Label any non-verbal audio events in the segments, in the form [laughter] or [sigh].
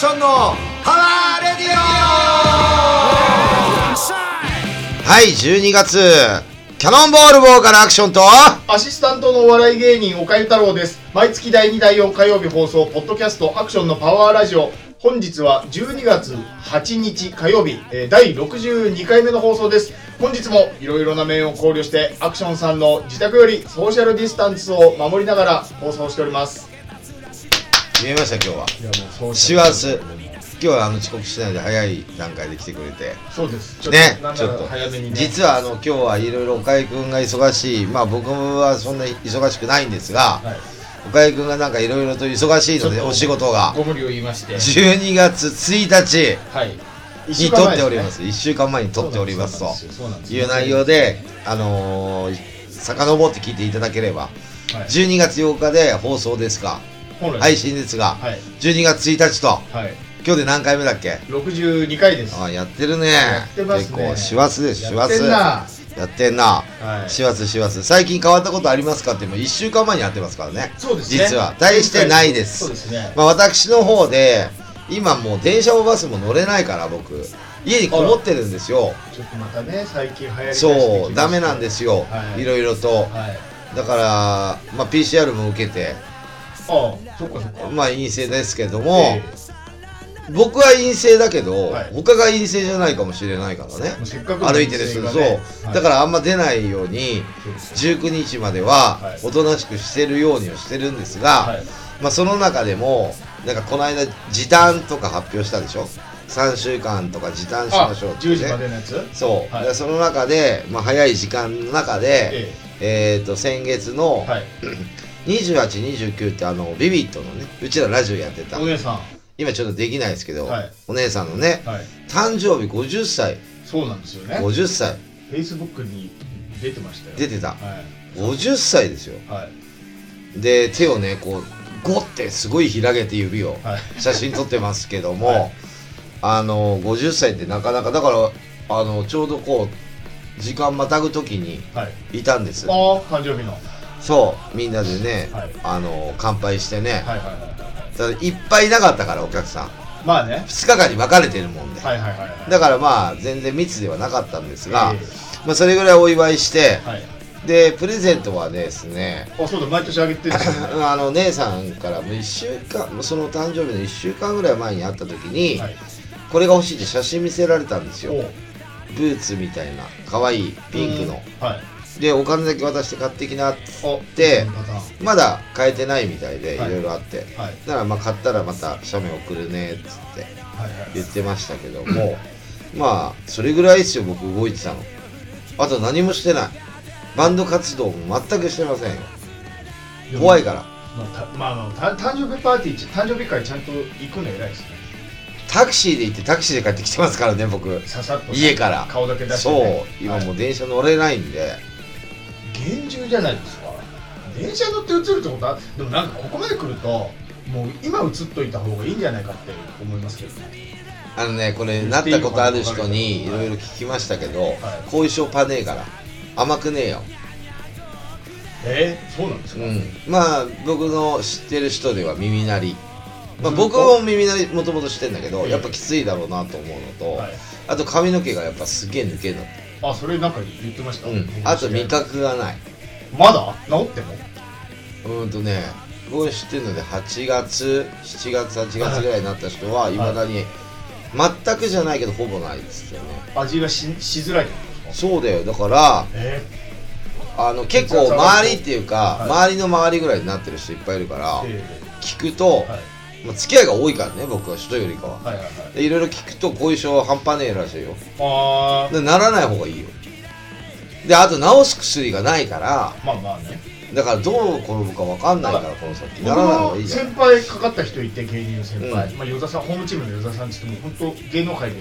ションのパワーレディオ。はい12月キャノンボールボーカルアクションとアシスタントのお笑い芸人岡ゆ太郎です。毎月第2第4火曜日放送ポッドキャストアクションのパワーラジオ。本日は12月8日火曜日、えー第62回目の放送です。本日もいろいろな面を考慮してアクションさんの自宅よりソーシャルディスタンスを守りながら放送しております見えました今日は。いやもう師走。今日はあの遅刻しないで早い段階で来てくれて。そうです。ね。ちょっと早めにね。実はあの今日はいろいろ岡井君が忙しい。まあ僕はそんな忙しくないんですがはい。岡井君がなんかいろいろと忙しいのでお仕事が。ご無理を言いまして。12月1日はい。に撮っております。1週間前に撮っておりますと。そうなんです。いう内容であのー遡って聞いていただければ。はい。12月8日で放送ですが本来配信ですがはい。12月1日とはい。今日で何回目だっけ？62回です。あやってるね。やってますね。結構師走です師走やってんな。やってんな。はい。師走師走。最近変わったことありますかってもう1週間前にやってますからね。そうですね。実は。大してないです。そうですね。まあ私の方で今もう電車もバスも乗れないから僕。家にこもってるんですよ。ちょっとまたね最近流行りそう。ダメなんですよ、はい。いろいろと。はい。だから、まあ、PCR も受けてああそっかそっか。まあ陰性ですけども、え僕は陰性だけど、はい。他が陰性じゃないかもしれないからね。せっかくの歩いてる人、人そう、だかららあんま出ないようにそうですよ19日までははい。おとなしくしてるようにはしてるんですが、はい。まあ、その中でもなんかこの間時短とか発表したでしょ？3週間とか時短しあましょうって、10時までのやつ？そう、はい。でその中で、まあ、早い時間の中で、ええ。ー、と先月のえはい [clears throat] 2829ってあのビビットのねうちらラジオやってた。お姉さん。今ちょっとできないですけど、はい。お姉さんのねはい。誕生日50歳。そうなんですよね。50歳。フェイスブックに出てましたよ。出てた。はい。50歳ですよ。はい。で手をねこうゴッてすごい開けて指をはい。写真撮ってますけども、はい。あの50歳ってなかなかだからあのちょうどこう時間またぐ時にはい。いたんです。ああ誕生日のそうみんなでね、はいあの乾杯してね、はいはいはい。はいただいっぱいいなかったからお客さん。まあね。2日間に分かれてるもんで、はいはいはいはい。だからまあ全然密ではなかったんですが、えまあ、それぐらいお祝いしてえはい。でプレゼントはですねあそうだ毎年あげてる。ね [laughs] あの姉さんからもう1週間その誕生日の1週間ぐらい前に会った時に、はい。これが欲しいって写真見せられたんですよ。ブーツみたいな可愛いピンクの。うん。はいでお金だけ渡して買ってきなっつおでそのパターンまだ買えてないみたいでいはいろいろあって、はいだからまあ買ったらまた写メ送るねっつってはいはい言ってましたけども。まあそれぐらいですよ僕動いてたの。あと何もしてない。バンド活動も全くしてませんよ。怖いから。まあたまあ誕生日パーティーち誕生日会ちゃんと行くの偉いですね。タクシーで行ってタクシーで帰ってきてますからね僕。ささっと家から。顔だけ出して、そう。ね、今もうはい電車乗れないんで、厳重じゃないですか。電車乗って映るってことはでもなんかここまで来るともう今映っといた方がいいんじゃないかって思いますけどね。あのねこれなったことある人にいろいろ聞きましたけど、後遺症パネーから甘くねえよ。えー、そうなんですか、うん。まあ僕の知ってる人では耳鳴り。まあ、僕も耳鳴りもともとしてんだけど、ええやっぱきついだろうなと思うのと、はい。あと髪の毛がやっぱすげえ抜けるの、あそれなんか言ってました、うん、あと味覚がない。まだ？治っても？うーんとね僕が知ってるので8月7月8月ぐらいになった人はい。まだに全くじゃないけどほぼないっつってね。味がししづらいそうだよ。だからえあの結構周りっていうか、はい。周りの周りぐらいになってる人いっぱいいるから、ー、え聞くと、ーはいまあ、付き合いが多いからね僕は人よりかは。はいはいはい。でいろいろ聞くと後遺症半端ねえらしいよ。あー。でならない方がいいよ。であと治す薬がないから。まあまあね。だからどう転ぶか分かんないからこの先。な僕らない方がのいいじゃん。先輩かかった人いて芸人の先輩、うん。まあ与田さんホームチームの与田さんって言っても本当芸能界で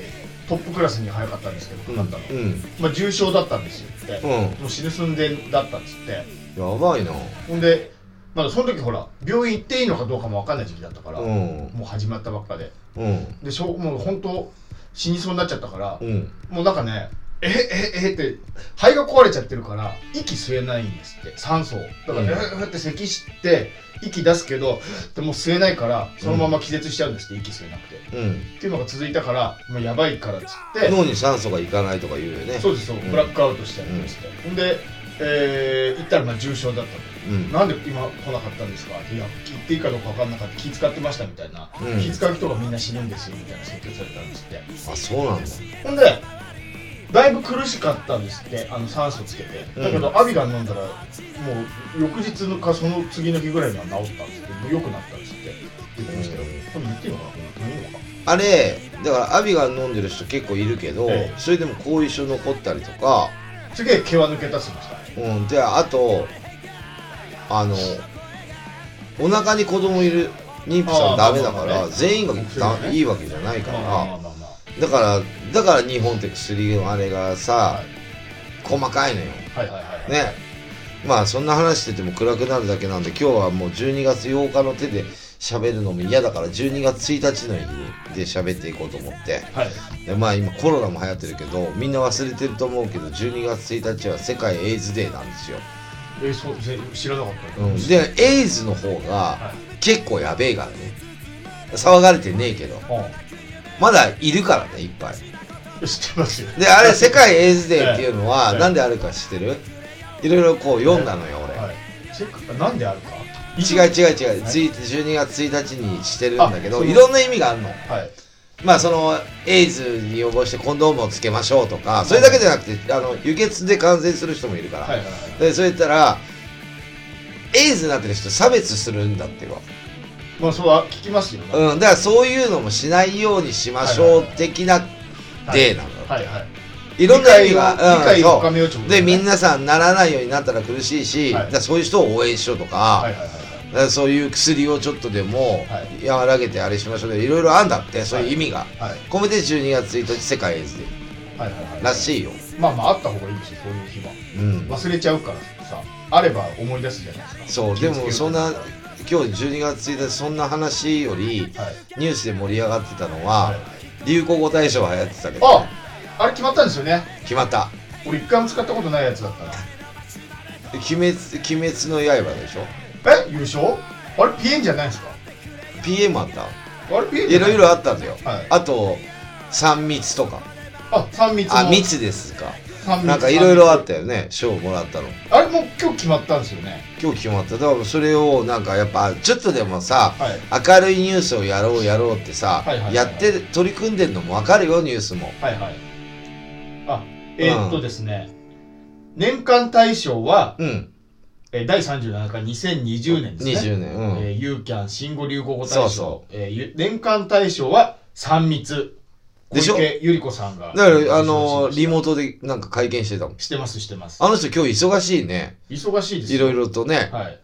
トップクラスに早かったんですけどかかったの、う。ん。まあ重症だったんですよ。って、うん。もう死ぬ寸前だったっつって。やばいな。ほんでまだその時ほら病院行っていいのかどうかも分かんない時期だったから、うん。もう始まったばっかで。うん。でしょもう本当死にそうになっちゃったから、うん。もうなんかねえええって肺が壊れちゃってるから息吸えないんですって酸素を。だから、うん。えーって咳して息出すけどでも吸えないからそのまま気絶しちゃうんですって息吸えなくて、うん。っていうのが続いたからもうやばいからっつって脳に酸素がいかないとか言うよね。そうですそう、んブラックアウトしちゃうんですって、ほん。で、えー行ったらまあ重症だったとうん。なんで今来なかったんですか？いや言っていいかどうか分かんなかった。気使ってましたみたいな、うん。気使う人がみんな死ぬんですよみたいな説教されたんですって。あそうなんだ。ほんでだいぶ苦しかったんですって。あの酸素つけて。うん。だけど、アビガン飲んだらもう翌日のかその次の日ぐらいには治ったんですって。もう良くなったんですって。言ってましたよ。うん。言っていいのかな。これいいのかあれだからアビガン飲んでる人結構いるけど、ええ。それでも後遺症残ったりとか。すげえ毛は抜けたっつってました。うん、であとあのお腹に子供いる妊婦さんダメだから、全員がね。いいわけじゃないから、だからだから日本って薬のあれがさ、はい細かいのよ。はいはいはいね。まあそんな話してても暗くなるだけなんで今日はもう12月8日の手で喋るのも嫌だから12月1日の日で喋っていこうと思って。はい。でまあ今コロナも流行ってるけどみんな忘れてると思うけど12月1日は世界エイズデーなんですよ、えーそうぜ知らなかった、うん、でエイズの方がは結構やべえからね。騒がれてねえけど。い、まだいるからねいっぱい。うん、知ってますよ。であれ世界エイズデーっていうのは [laughs] ええ。なんであるか知ってる？いろいろこう読んだのよ俺、はい。チェックなんであるか？違う違う違う、はい。つい12月1日にしてるんだけどいろんな意味があるの。はいまあそのエイズに予防してコンドームをつけましょうとかそれだけじゃなくてあの輸血で感染する人もいるから、はいはいはい。でそう言ったらエイズになってる人差別するんだってよ、まあそうは聞きますよ、うん、だからそういうのもしないようにしましょう的なデーなんだって、はいはい。いろんな意味理が、う深めようってことでみねんなさんならないようになったら苦しいし、そういう人を応援しようとか、はいはいはいそういう薬をちょっとでもはい。和らげてあれしましょうでいろいろあんだってそういう意味が、はい。はい込めて12月1日世界エイズデはいはいはい。ーらしいよ、まあまああった方がいいですよそういう日は。うん、忘れちゃうからさ。あれば思い出すじゃないですか。そうでもそんな今日12月1日そんな話よりはい。ニュースで盛り上がってたのは、はい。流行語大賞は流行ってたけど、ああれ決まったんですよね。決まった。俺一回も使ったことないやつだったな。鬼滅鬼滅の刃でしょ？え優勝？あれピエンじゃないですか？PM あった。あれピエンじゃない？いろいろあったんだよ、はい。あと3密とか。あ三密もあ密ですか。三密。なんかいろいろあったよね。賞もらったの。あれもう今日決まったんですよね。今日決まった。だからそれをなんかやっぱちょっとでもさはい。明るいニュースをやろうやろうってさ、はいはいはいやって取り組んでんのも分かるよニュースも。はいはい。あえーっとですね、年間大賞は、うんえー第37回2020年ですね。20年うん、えー、ユーキャン新語・流行語大賞。そうそえーゆ年間大賞は3密。でしょ？小池百合子さんが。だからあの受賞しまリモートでなんか会見してたもん。してますしてます。あの人今日忙しいね。忙しいですいろいろとね、はい。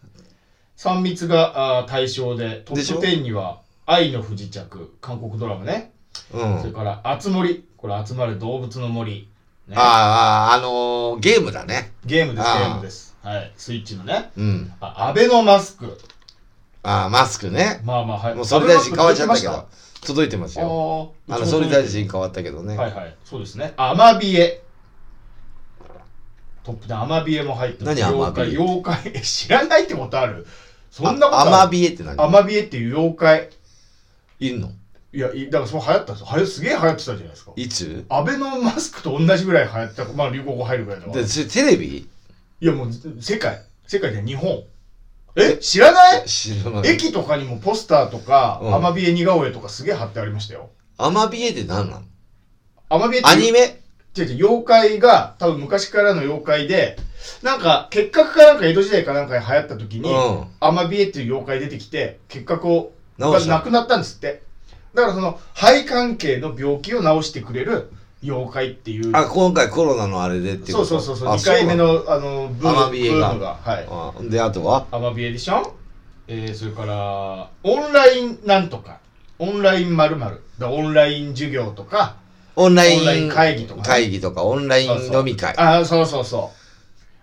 3密があー対象でトップ10には「愛の不時着」韓国ドラマね、うん。それから「あつ森」これ集まる動物の森、ね、あああのーゲームだね。ゲームですゲームですはいスイッチのねうん。あアベノマスク。ああマスクね。まあまあはい。もう総理大臣変わっちゃったけど。届いてますよ。あの総理大臣変わったけどね、はいはいそうですね。アマビエ。トップでアマビエも入ってます。何アマビエ？妖怪。妖怪。え [laughs] 知らないってことある？そんなことあアマあるビエって何？アマビエっていう妖怪。いんの？いやいだからそう流行ったんですよ。はやすげえ流行ってたじゃないですか。いつ？アベノマスクと同じぐらい流行ってた。まあ流行語入るぐらいだわでそれテレビ？いやもう世界。世界で日本。え？知らない？知らない。駅とかにもポスターとか、うん。アマビエ似顔絵とかすげえ貼ってありましたよ。アマビエって何なの？アマビエってアニメ？違う違う妖怪が多分昔からの妖怪でなんか結核かなんか江戸時代かなんかに流行った時に、うん。アマビエっていう妖怪出てきて結核を直した。がなくなったんですって。だからその肺関係の病気を治してくれる妖怪っていう。あ今回コロナのあれでっていうそうそうそうそう。あ2回目のあのブームが。ブームが。はい。あであとは？アマビエでしょ？えー、それからオンラインなんとか。オンラインまるだオンライン授業とか。オンライン会議とかね。会議とかオンラインそうそう。飲み会ああそうそうそ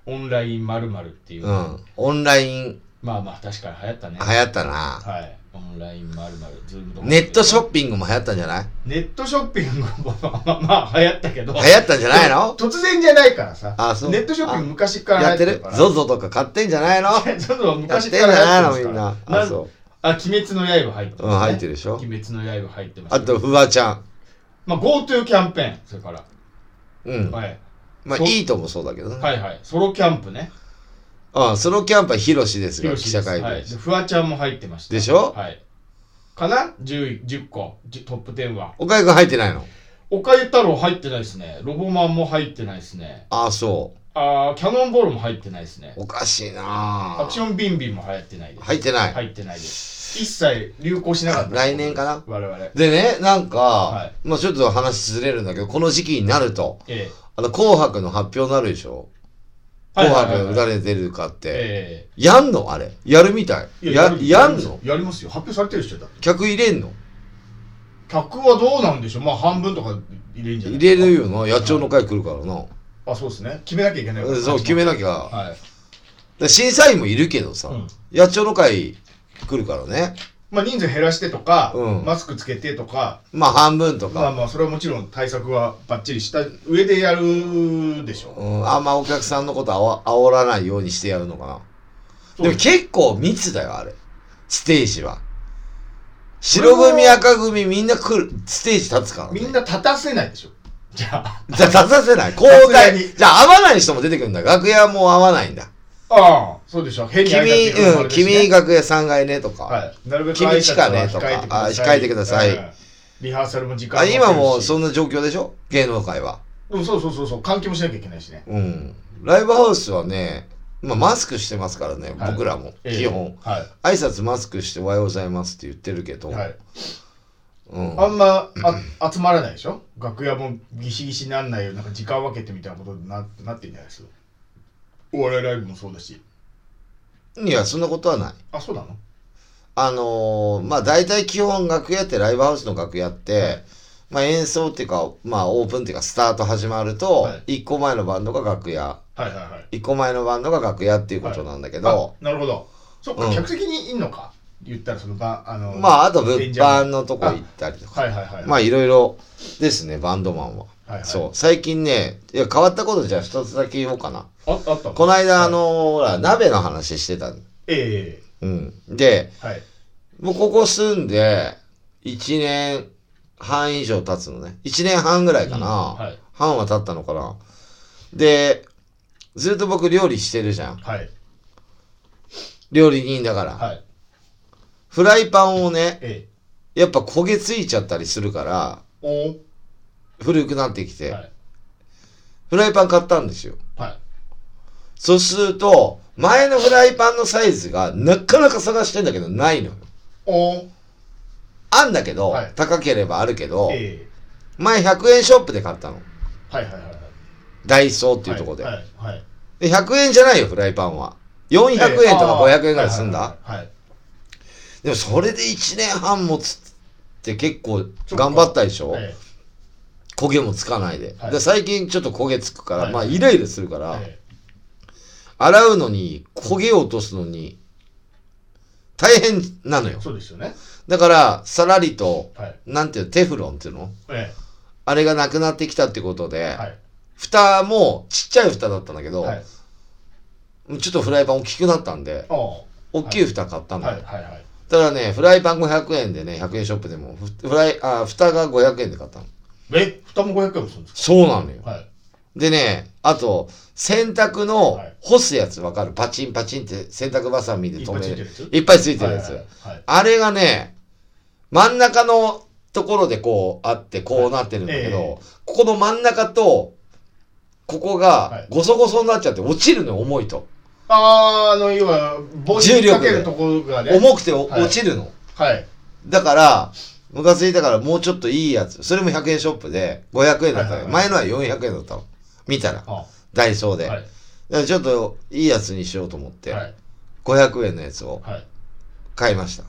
う。オンラインまるっていう、うん。オンラインまあまあ確かに流行ったね。流行ったな。はいオンラインまるまるズームとかネットショッピングも流行ったんじゃない？ネットショッピングもまあまあ流行ったけど流行ったんじゃないの突然じゃないからさあそうネットショッピング昔からやってる流行からゾゾとか買ってんじゃないのちょっとやっ昔てんじゃからないのみんな。あ、うそう。あ鬼滅の刃入ってます、ね、うん、入ってるでしょ鬼滅の刃入ってますあと、フワちゃん。まあ GoTo キャンペーンそれから、うん。はい、まあ、いいともそうだけどね。はいはいソロキャンプねうん、ソロキャンプはヒロシですが、広記者会見で。フワちゃんも入ってました。でしょ？はい。かな？10, 10個。10トップ10は。岡井くん入ってないの？岡ゆ太郎入ってないですね。ロボマンも入ってないですね。あ、そう。あーキャノンボールも入ってないですね。おかしいなアクションビンビンも流行ってないです。入ってない。入ってないです。一切流行しなかった来年かな？我々。でね、なんか、はい。まあちょっと話ずれるんだけど、この時期になると、えあの、紅白の発表になるでしょ？えはい紅はいはいはい。白誰出るかって。えやんの？あれ。やるみたい。えや、やんるの？やりますよ。発表されてる人だ客入れんの？客はどうなんでしょう。まあ半分とか入れんじゃない入れるよな。野鳥の会来るからな。あそうですね。決めなきゃいけないそう、決めなきゃ。はい。で審査員もいるけどさ、うん。野鳥の会来るからね。まあ人数減らしてとか、うんマスクつけてとかまあ半分とか。まあまあそれはもちろん対策はバッチリした上でやるでしょうん、あんまお客さんのことあわ煽らないようにしてやるのかな。でも結構密だよ、あれ。ステージは。白組、赤組みんな来る、ステージ立つから、ね。みんな立たせないでしょじゃあじゃあ立たせない。交さすが代。にじゃあ会わない人も出てくるんだ。楽屋も会わないんだ。ああそうでしょ。変に君、うん、君楽屋3階ねとか。はい。なるべく君挨拶は地下ねとか。あ控えてください。うんリハーサルも時間あ今もうそそんな状況でしょ？芸能界は。うんそうそうそうそう。換気もしなきゃいけないしね。うん。ライブハウスはね、まあマスクしてますからね、はい。僕らも。ええ。基本。はい。挨拶マスクしておはようございますって言ってるけど。はい。うん。あんまあ集まらないでしょ？楽屋もギシギシになんないようになんか時間分けてみたいなことにななってんじゃないですか？お笑いライブもそうだし。いや、そんなことはない。あそうなの？あのーまあ大体基本楽屋ってライブハウスの楽屋って、まあ演奏っていうか、まあオープンっていうかスタート始まるとは、一個前のバンドが楽屋、はいはいはい。一個前のバンドが楽屋っていうことなんだけど、あなるほど。そっか、うん。客席にいんのか？言ったらそのばあのまああと物販の。とこ行ったりとか、はいはいはい。まあいろいろ。ですね、バンドマンは。はいはい。そう、最近ね、いや変わったことじゃあ一つだけ言おうかな。ああったこの間、はい。あのーほら、鍋の話してたの。えうん。で、えはい。もうここ住んで、1年半以上経つのね。1年半ぐらいかな。うん。はい。半は経ったのかな。で、ずっと僕料理してるじゃん。はい。料理人だから。はい。フライパンをね、えやっぱ焦げついちゃったりするから、えお古くなってきて、はい。フライパン買ったんですよ。はいそうすると、前のフライパンのサイズがなかなか探してんだけどないのよ。お。あんだけど、はい。高ければあるけど、ええ。前100円ショップで買ったの。はいはいはいはい。ダイソーっていうところで。はいはいはい。で100円じゃないよ、フライパンは。400円とか500円ぐらいすんだ、はいはいはいでもそれで1年半持つって結構頑張ったでしょ、え。焦げもつかないで。はい。で最近ちょっと焦げつくから、はい。まあイライラするから、ええ洗うのに、焦げを落とすのに、大変なのよ。え。そうですよね。だから、さらりと、はい。なんていうの、テフロンっていうの？えあれがなくなってきたってことで、えはい。蓋もちっちゃい蓋だったんだけど、はい。ちょっとフライパン大きくなったんで、大きい蓋買ったんだよ。はい。はい。はい。ただね、フライパン500円でね、100円ショップでも、ふフライ、あ、蓋が500円で買ったの。え？蓋も500円もするんですそうなのよ。かはい。でね、あと、洗濯のはい。干すやつわかる？パチンパチンって洗濯バサミで止める。いっぱいついてるやつ？あれがね、真ん中のところでこうあって、こうなってるんだけど、はいえ。ここの真ん中と、ここがはい。ごそごそになっちゃって落ちるの、重いと。あーあの要は棒に重力で。かけるところがね。重くておはい。落ちるの。はい。だから、ムカついたからもうちょっといいやつ。それも100円ショップで500円だったのはいはい前のは400円だったの。見たら、あダイソーで。はいだからちょっといいやつにしようと思って、はい500円のやつをはい買いました。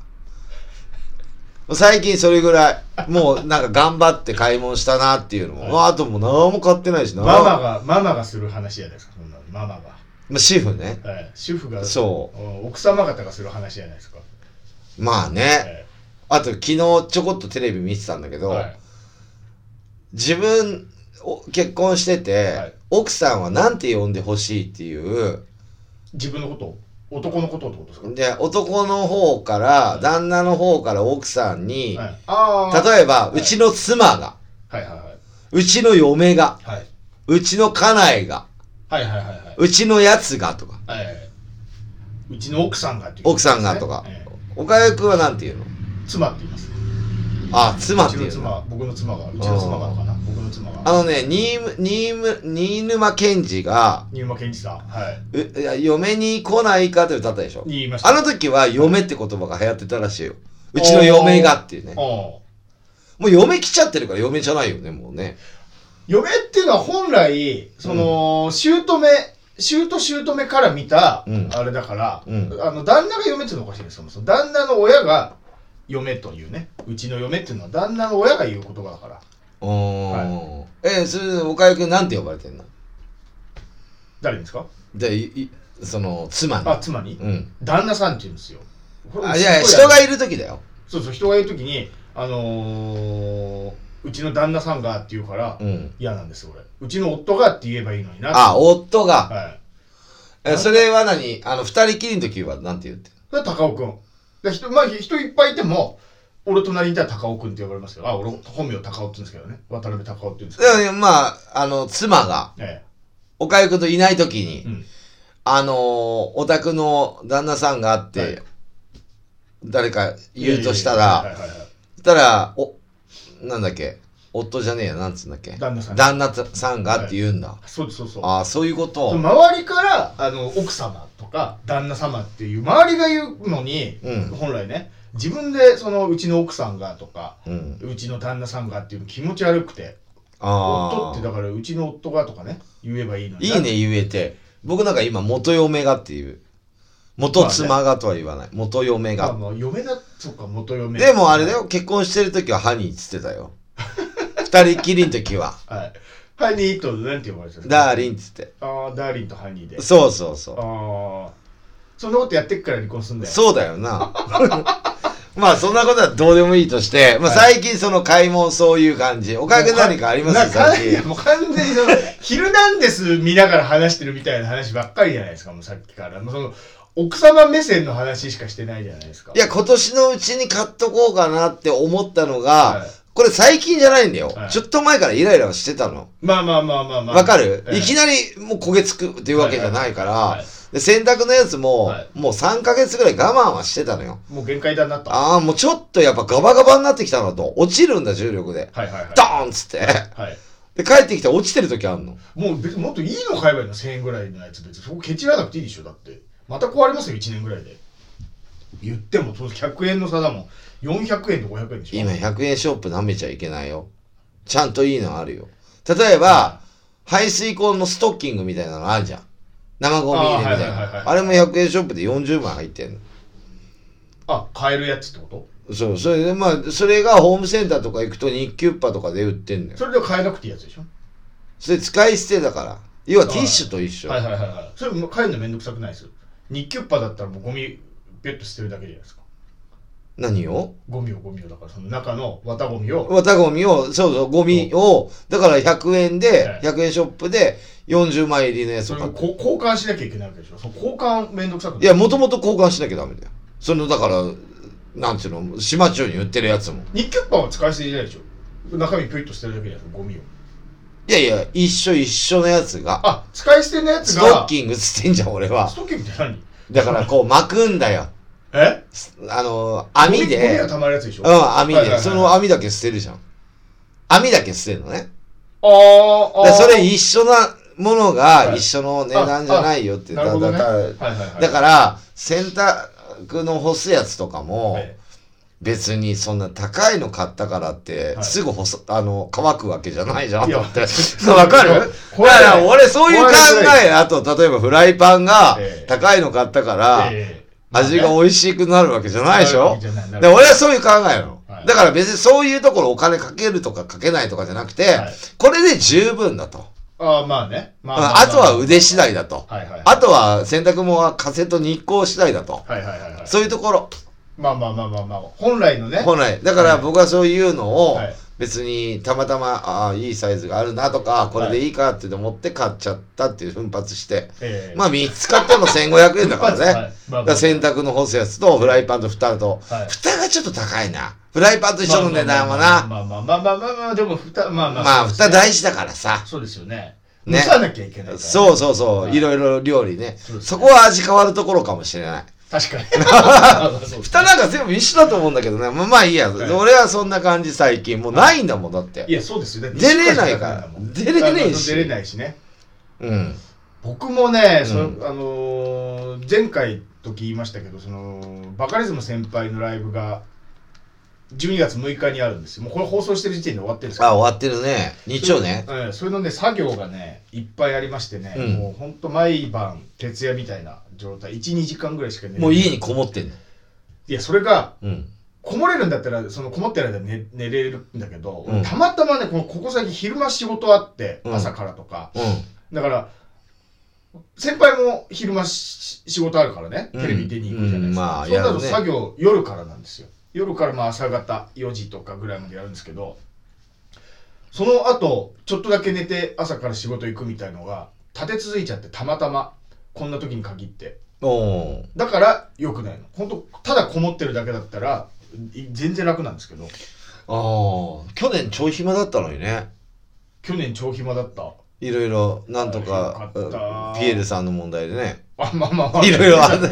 最近それぐらい、もうなんか頑張って買い物したなっていうのも、はいまああともう何も買ってないしな。ママがママがする話じゃないですかそんなのママがまあ主婦ね。はい主婦がそうん奥様方がする話じゃないですかまあね。えあと昨日ちょこっとテレビ見てたんだけど。自分お結婚してて、はい奥さんはなんて呼んでほしいっていう、自分のこと？男のことってことですか？で、男の方から、旦那の方から奥さんに、はい。例えば、いうちの妻が、はいはいはい。うちの嫁が、はい。うちの家内が、はいはいはいはい。うちのやつがとか、はいはい。うちの奥さんがっていう、奥さんがとかええ岡谷くんはなんて言うの？妻って言います。あ、妻って言うの？妻、僕の妻が、うちの妻がかな？僕の妻が。あのね、新沼新沼新沼賢治が、新馬健治さん。はい。ういや嫁に来ないかって歌ったでしょ？言いました。あの時は嫁って言葉が流行ってたらしいよ。うちの嫁がっていうね。もう嫁来ちゃってるから嫁じゃないよね、もうね。嫁っていうのは本来、その、姑、姑姑から見た、うんあれだから、うんあの、旦那が嫁っていうのはおかしいですそもそも旦那の親が嫁というね。うちの嫁っていうのは旦那の親が言う言葉だから。うーん。え、それで岡谷くんなんて呼ばれてんの？誰にですか？で、いいその、妻に。あ、妻に、うん。旦那さんって言うんですよ。あ、いやいや、人がいる時だよ。そうそう、人がいるときに、あのー、うちの旦那さんがって言うから、うん。嫌なんですよ、俺。うちの夫がって言えばいいのにな。あ、夫が。はい。え、それは何？あの、二人きりの時はなんて言って高尾くん。で人、まあ、人いっぱいいても、俺隣にいたら高尾くんって呼ばれますよ。あ、俺、本名高尾って言うんですけどね。渡辺高尾って言うんですけど。いやまあ、あの、妻が、え岡谷くんといない時に、え。うん。あのー、お宅の旦那さんがあって、はい誰か言うとしたはいら。そしたら、お、なんだっけ、夫じゃねえや、なんつうんだっけ、旦那さん。旦那さんがって言うんだ。そうです、そうそう。ああ、そういうこと？その周りから、あの、奥様とか、旦那様っていう、周りが言うのに、うん本来ね、自分で、その、うちの奥さんがとか、うん。うちの旦那さんがっていうの気持ち悪くて、あ夫ってだあ。からうちの夫がとかね言えばいいのにいいね、言えて。僕なんか今、元嫁がっていう。元妻がとは言わない。元嫁まあが。まあ嫁だそっか元嫁でもあれだよ、結婚してる時はハニーっつってたよ。[laughs] 二人きりの時は。はいハニーと何て呼ばれてるダーリンっつって。ああダーリンとハニーでそうそうそう。ああそんなことやってっから離婚すんだよそうだよな。[laughs] まあそんなことはどうでもいいとして、まあはい最近その買い物そういう感じ。おかげで何かありますな最近。いやもう完全にその「ヒルナンデス」見ながら話してるみたいな話ばっかりじゃないですかもうさっきからもうその奥様目線の話しかしてないじゃないですかいや、今年のうちに買っとこうかなって思ったのが、はいこれ最近じゃないんだよ、はい。ちょっと前からイライラはしてたの。まあまあまあまあまあ。わかる、ええ。いきなりもう焦げつくっていうわけじゃないから、はいはいで洗濯のやつも、はい。もう3ヶ月ぐらい我慢はしてたのよ。もう限界だなと。はああ、もうちょっとやっぱガバガバになってきたなと。落ちるんだ、重力で。いはいはい。ドーンっつって。はい。で、帰ってきて落ちてる時あんの。もう別にもっといいの買えばいいの。1000円ぐらいのやつ別にそこケチらなくていいでしょだって。また壊れますよ1年ぐらいで。言ってもそう100円の差だもん400円と500円でしょ今100円ショップ舐めちゃいけないよ。ちゃんといいのあるよ。例えば、排水口のストッキングみたいなのあるじゃん。生ゴミ入れみたいあーはいはいはい。あれも100円ショップで40枚入ってんの。あ買えるやつってこと？そう、それでまあ、それがホームセンターとか行くと日給ッパとかで売ってんのよ。それで買えなくていいやつでしょ？それ使い捨てだから。要はティッシュと一緒。はいはいはいはいそれもう買えるのめんどくさくないです？日給ッパだったらもうゴミペット捨てるだけじゃないですか何を？ゴミをゴミをだからその中の綿ゴミを綿ゴミを、そうそう、ゴミを、だから100円ではい、100円ショップで40枚入りのやつをを買って。こ交換しなきゃいけないわけでしょ？その交換めんどくさくない？いや、もともと交換しなきゃダメだよ。その、だから、なんていうの、島中に売ってるやつも。日給ッパは使い捨てじゃないでしょ？中身ピュイッと捨てるだけじゃないですかゴミをいやいや、一緒一緒のやつが。あ使い捨てのやつスがトッキングつってんじゃん、俺はス。トッキングって何？だから、こう巻くんだよ。え？あの、網でが、溜まるやつでしょ？うん、網で。はいはいはいその網だけ捨てるじゃん。網だけ捨てるのね。あーあそれ一緒なものはいが一緒の値段じゃないよって。なるほどねだだはいはいはいだから、洗濯の干すやつとかも、はい別にそんな高いの買ったからって、はいすぐ干す、あの、乾くわけじゃないじゃん。いやだって。[laughs] わかる？だから俺そういう考怖いえ、あと例えばフライパンがええ高いの買ったから、ええ味が美味しくなるわけじゃないでしょ？で俺はそういう考えなの。はいだから別にそういうところお金かけるとかかけないとかじゃなくて、はいこれで十分だと。ああまあねまああとは腕次第だと。はいはいはいあとは洗濯物は風と日光次第だと。はいはいはいはいそういうところ。まあまあまあまあまあ、本来のね。本来。だから僕はそういうのをはい、別にたまたま、ああ、いいサイズがあるなとか、これでいいかって思って買っちゃったっていう奮発して。ええまあ3つ買っても1500円だからね。はいだまあ洗濯の干すやつとフライパンと蓋と。はい蓋がちょっと高いな。フライパンと一緒の値段はな。まあまあまあまあまあまあまあ、でも蓋、まあまあ。まあ蓋大事。事だからさ。そうですよね。ねなきゃいけないからね。そうそうそう。はいいろいろ料理ね。ねそこは味変わるところかもしれない。確かに。蓋なんか全部一緒だと思うんだけどね。まあまあいいや。はい俺はそんな感じ最近。もうないんだもん、だってい。や、そうですよ。だって出れないから出れねえし出れないしね。うん。僕もね、そうんあのー前回時言いましたけどそのバカリズム先輩のライブが12月6日にあるんですよもうこれ放送してる時点で終わってるんですけあ、ど終わってるね。日曜ね。それ,、うん、それのね作業がねいっぱいありましてね、うんもうほんと毎晩徹夜みたいな状態。12時間ぐらいしか寝れない。もう家にこもってんの？いやそれがうん。こもれるんだったらそのこもってる間寝寝れるんだけど、うん。たまたまねこのここ最近昼間仕事あって、うん。朝からとか。うん。だから先輩も昼間し仕事あるからねうん。テレビ出に行くじゃないですか、うん。まあそうなるとやるね。作業夜からなんですよ。夜からまあ朝方4時とかぐらいまでやるんですけどその後ちょっとだけ寝て朝から仕事行くみたいのが立て続いちゃってたまたまこんな時に限って。だから良くないの。本当ただこもってるだけだったらい全然楽なんですけど。ああ、去年超暇だったのにね。去年超暇だった。いろいろ、なんとかピエールさんの問題でね。あまあまあまあ。いろいろあった。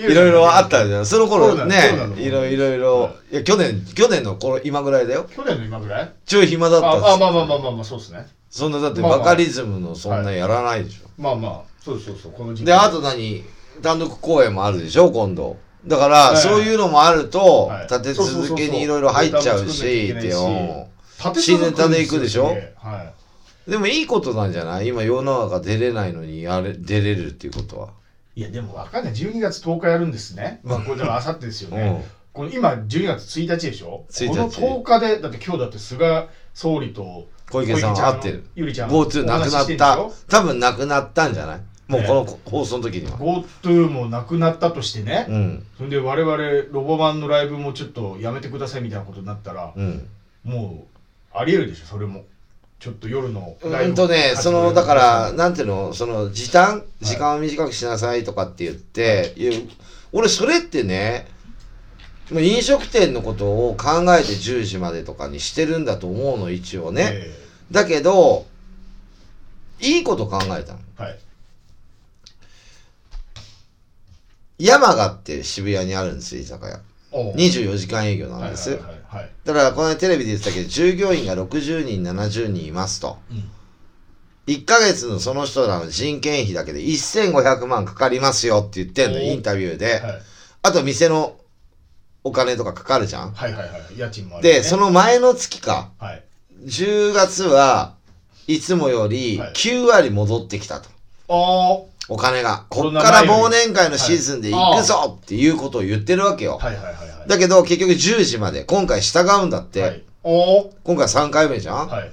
いろいろあったじゃん。その頃ねいろいろいろ、い。や、去年、去年の頃、今ぐらいだよ。去年の今ぐらい？超暇だったああまあまあまあまあまあそうですね。そんな、だってバカリズムのそんなやらないでしょ。まあまあそうそうそうこの時期。で、あと何単独公演もあるでしょ、今度。だから、はいそういうのもあるとはい、立て続けにいろいろ入っちゃうし、って新ネタで行くでしょ？はでもいいことなんじゃない？今世の中出れないのにやれ出れるっていうことは。いいやでもわかんない。12月10日やるんですね。まあこれあさってですようねん。この今12月1日でしょ？1日。この10日でだって今日だって菅総理と小池さん小会ってる。ゆりちゃん GoTo なくなったょ。多分なくなったんじゃないもうこの放送の時には。GoTo もなくなったとしてね、うん。それで我々ロボマンのライブもちょっとやめてくださいみたいなことになったら、うん。もうありえるでしょそれも。ちょっと夜のうんとね、その、だから、なんていうの、その、時短？時間を短くしなさいとかって言って、い。う俺、それってね、まあ飲食店のことを考えて10時までとかにしてるんだと思うの、一応ね。えだけど、いいこと考えたの。えはい山賀って渋谷にあるんですよ、居酒屋。おう24時間営業なんです。だから、この間テレビで言ってたけど、従業員が60人、70人いますと。うん1ヶ月のその人らの人件費だけで1500万かかりますよって言ってんの、インタビューで。はいあと、店のお金とかかかるじゃん。はいはいはい家賃もある、ね、で、その前の月か、はい10月はいつもよりはい9割戻ってきたと。あお金が。こっから忘年会のシーズンで行くぞっていうことを言ってるわけよ。あはいはいはいはい。だけど結局10時まで今回従うんだって、はい。お今回3回目じゃん、はい。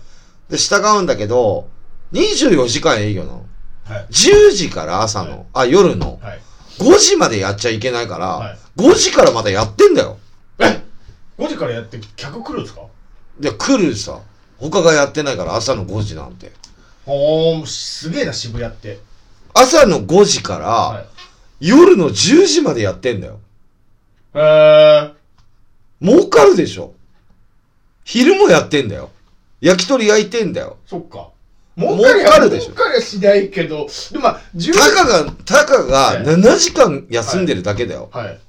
で従うんだけど24時間営業なの。はい。10時から朝の、はい。あ夜の。はい。5時までやっちゃいけないから、はい。5時からまたやってんだよ。え？5時からやって客来るんですか？で来るさ。他がやってないから朝の5時なんて。おーすげえな渋谷って朝の5時から、はい。夜の10時までやってんだよ。へえ儲かるでしょ。昼もやってんだよ。焼き鳥焼いてんだよ。そっか。儲儲かりゃかるでしょ。儲かりゃしないけどでもまあ10たかが、たかがはい7時間休んでるだけだよ。はい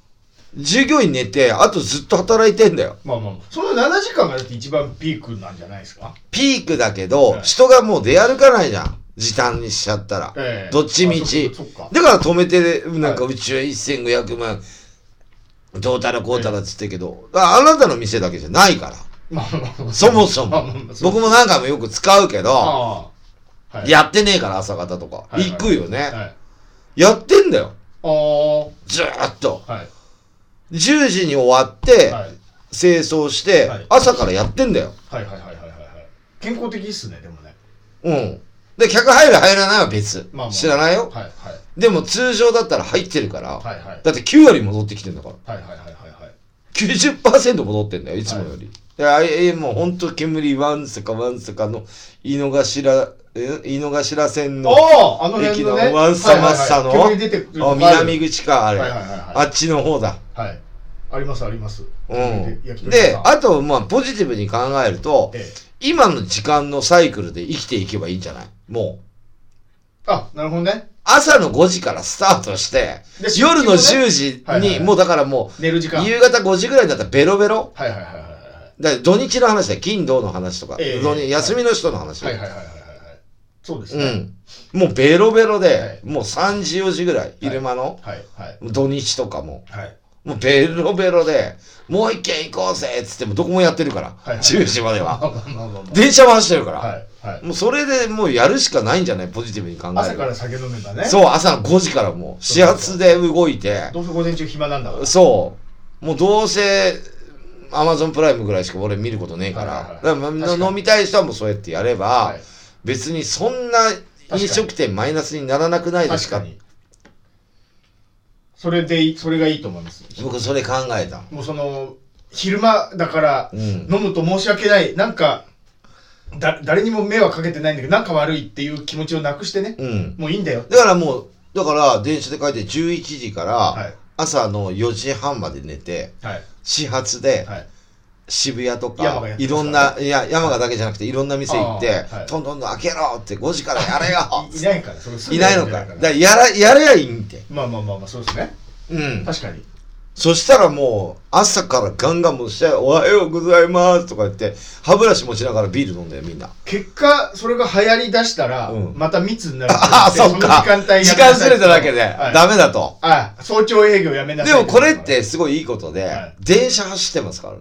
従業員寝て、あとずっと働いてんだよ。まあまあその7時間がだって一番ピークなんじゃないですか？ピークだけど、はい人がもう出歩かないじゃん。時短にしちゃったら。ええどっちみあちそっかそっかだから止めて、なんかはうちは1500万、どうたらこうたらっつってけど、ああなたの店だけじゃないから。まあまあまあそもそもまあまあまあ。そう僕も何回もよく使うけど、ああはいやってねえから朝方とか。はいはい行くよね。はいやってんだよ。ずーっと。はい10時に終わって、はい清掃して、はい朝からやってんだよ。はいはいはいはいはいはい健康的っすねでもねうん。で、客入る入らないは別。まあまあ知らないよ。はいはいでも通常だったら入ってるから、はいはいだって9割戻ってきてんだから。はいはいはいはいはい90%戻ってんだよ、いつもより。いや、え、もうほんと煙ワンセカワンセカの井の頭、え井の頭線の、駅の。ワンサマッサの、南口か、あれ、あっちの方だ。はい。ありますあります。うん。であと、まあ、ポジティブに考えると、ええ今の時間のサイクルで生きていけばいいんじゃない？もう。あ、なるほどね。朝の5時からスタートしてで、夜の出勤もね10時に、もうだからもう、寝る時間。夕方5時ぐらいだったらベロベロ。はいはいはい。だ土日の話だよ。金土の話とか。ええ土日休みの人の話。はいはいはい。そうですね。うん。もうベロベロで、はいもう3時4時ぐらい、昼間の、はいはい土日とかも、はい。もうベロベロで、もう一軒行こうぜっつってもどこもやってるから、はいはい10時までは。[laughs] まあまあまあまあ電車も走ってるから、はいはい。もうそれでもうやるしかないんじゃない？ポジティブに考える朝から酒飲めばね。そう、朝の5時からもう、始発で動いて、どうせ午前中暇なんだから。そう。もうどうせ、アマゾンプライムぐらいしか俺見ることねえから。はいはいはいだからま確かに飲みたい人はもうそうやってやれば、はい別にそんな飲食店マイナスにならなくないですか？確かに。それでそれがいいと思います。僕それ考えた。もうその、昼間だからうん。飲むと申し訳ない。なんか、だ、誰にも迷惑かけてないんだけど、仲悪いっていう気持ちをなくしてね。うん。もういいんだよ。だからもう、だから電車で帰って11時からはい。朝の4時半まで寝て、はい。始発ではい。渋谷とかいろんな、いや、山がだけじゃなくていろんな店行ってどんどんどん開けろって5時からやれよいいないから、それすぐいないのか。だやら、やれやいいんって。まあまあまあまあ、そうですね。うん。確かに。そしたらもう、朝からガンガンもして、おはようございますとか言って、歯ブラシ持ちながらビール飲んだよ、みんな。結果、それが流行り出したら、うんまた密になるああ、そっか。の時間帯時間ずれただけで、はいダメだと。あ早朝営業やめなでさい。もこれっ、てすごいいいことで、はい電車走ってますからね。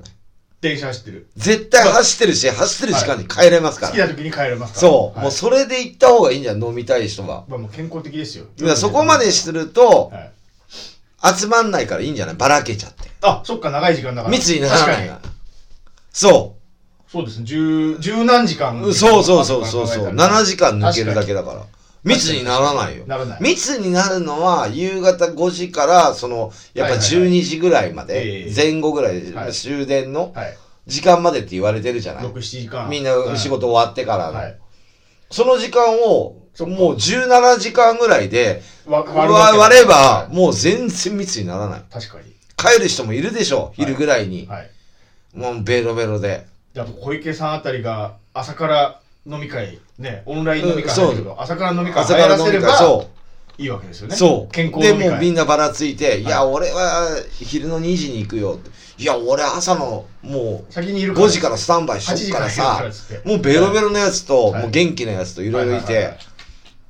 電車走ってる。絶対走ってるし、走ってる時間に帰れますから。好きな時に帰れますから。そう、はいもうそれで行った方がいいんじゃん、飲みたい人は。まあもう健康的ですよ。いやそこまですると、はい。集まんないからいいんじゃない？ばらけちゃって。あ、そっか、長い時間だから。密にならない確から。そそうですね。十、十何時間。う。そうそうそうそうそう。7時間抜けるだけだ。だから。密にならないよ。ならない。密になるのは夕方5時からそのやっぱはいはいはい12時ぐらいまえでえ前後ぐらいはい終電のはい。時間までって言われてるじゃない？6、7時間。みんな仕事終わってからのはい。その時間をもう17時間ぐらいでわ割ればはいもう全然密にならない確かに。帰る人もいるでしょ昼ぐらいにはい。もうベロベロでであと小池さんあたりが朝から飲み会、ね、オンライン飲み会入るけど、朝から飲み会朝入からら飲み会そいいわけですようね。そうで健康飲み会。もうみんなばらついていやはい俺は昼の2時に行くよっていや俺朝のもう先にいる5時からスタンバイし8とくから時から。もうベロベロのやつと、はいもう元気なやつといろいろいて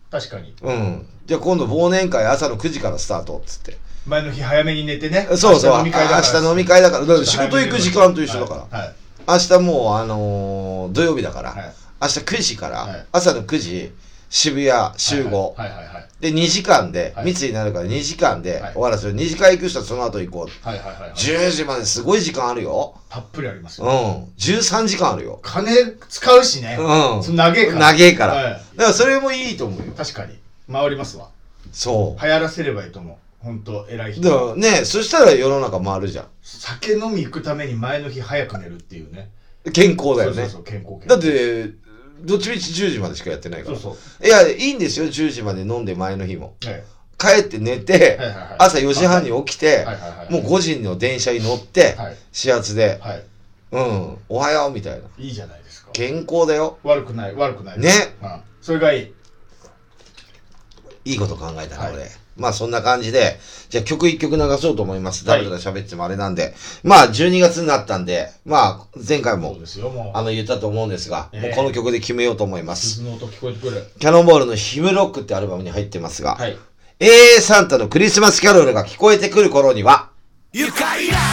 確かに。うん。じゃあ今度忘年会朝の9時からスタートっつって。前の日早めに寝てね。そうそう。明日飲み会だから。明日飲み会だから。だから仕事行く時間と一緒だから。はい。はい明日もう、あのー土曜日だから、はい明日9時から、はい朝の9時、渋谷集合。はいはい。で、2時間で、はい密になるから2時間ではい終わらせる。2時間行く人はその後行こう。はいはいはいはい。10時まですごい時間あるよ。たっぷりありますうんよ。。13時間あるよ。金使うしね。うん。その長えから。長えから。はいだからそれもいいと思うよ。確かに。回りますわ。そう。流行らせればいいと思う。本当偉い人。だからね、そしたら世の中回るじゃん。酒飲み行くために前の日早く寝るっていうね。健康だよね。そうそうそう、健康健だって、どっちみち10時までしかやってないから。そうそう。いや、いいんですよ、10時まで飲んで前の日も。はい帰って寝て、はいはいはい朝4時半に起きて、はいはいはいもう5時の電車に乗って、はい始発で、はいうん、おはようみたいな。いいじゃないですか健康だよ。悪くない悪くないね。うんそれがいいいいこと考えたな、はい俺。まあそんな感じで、じゃあ曲一曲流そうと思います。だはいらだら喋ってもあれなんで。まあ12月になったんで、まあ前回そうもですよもうあの言ったと思うんですが、ええもうこの曲で決めようと思います。鈴の音聞こえてくるキャノンボールのヒムロックってアルバムに入ってますが、はい AA サンタのクリスマスキャロルが聞こえてくる頃には、愉快な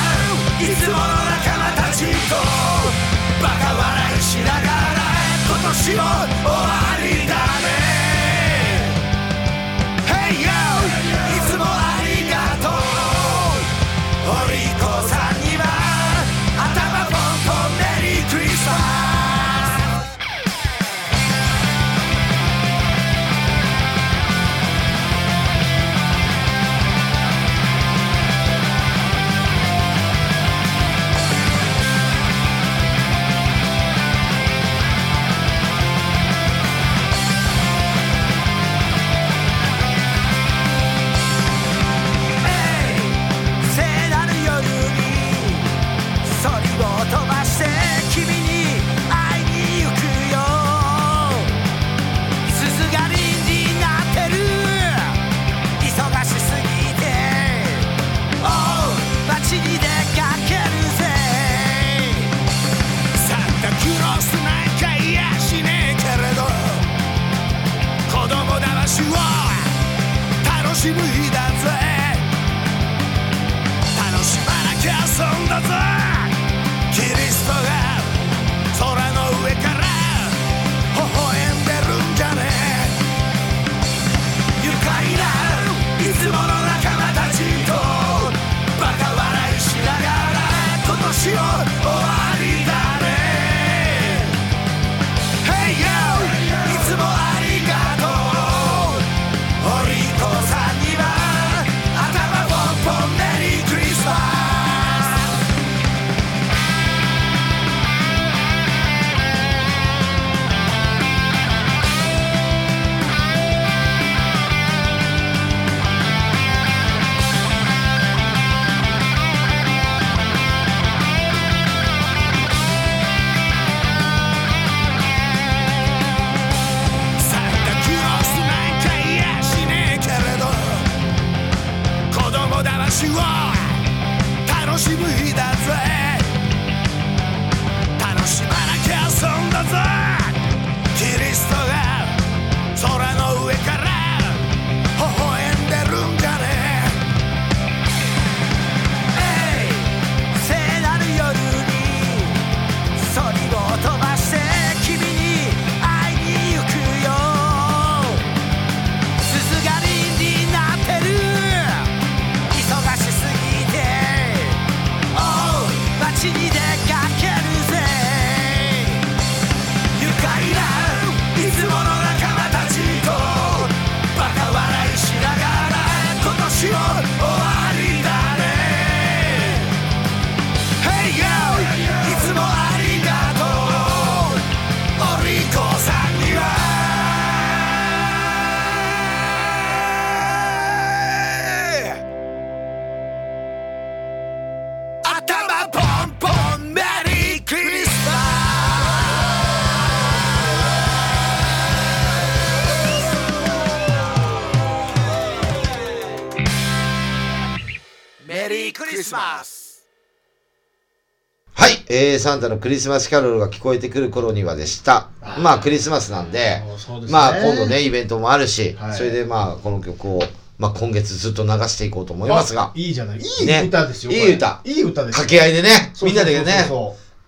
サンタのクリスマスキャロルが聞こえてくる頃にはでした。まあ、クリスマスなんで、ですねまあ、今度ね、イベントもあるし、はいそれでまあ、この曲を、まあ、今月ずっと流していこうと思いますがあ、いいじゃない。いねい歌ですよ。いいこれ歌いい歌ですよ。掛け合いでね、みんなでね、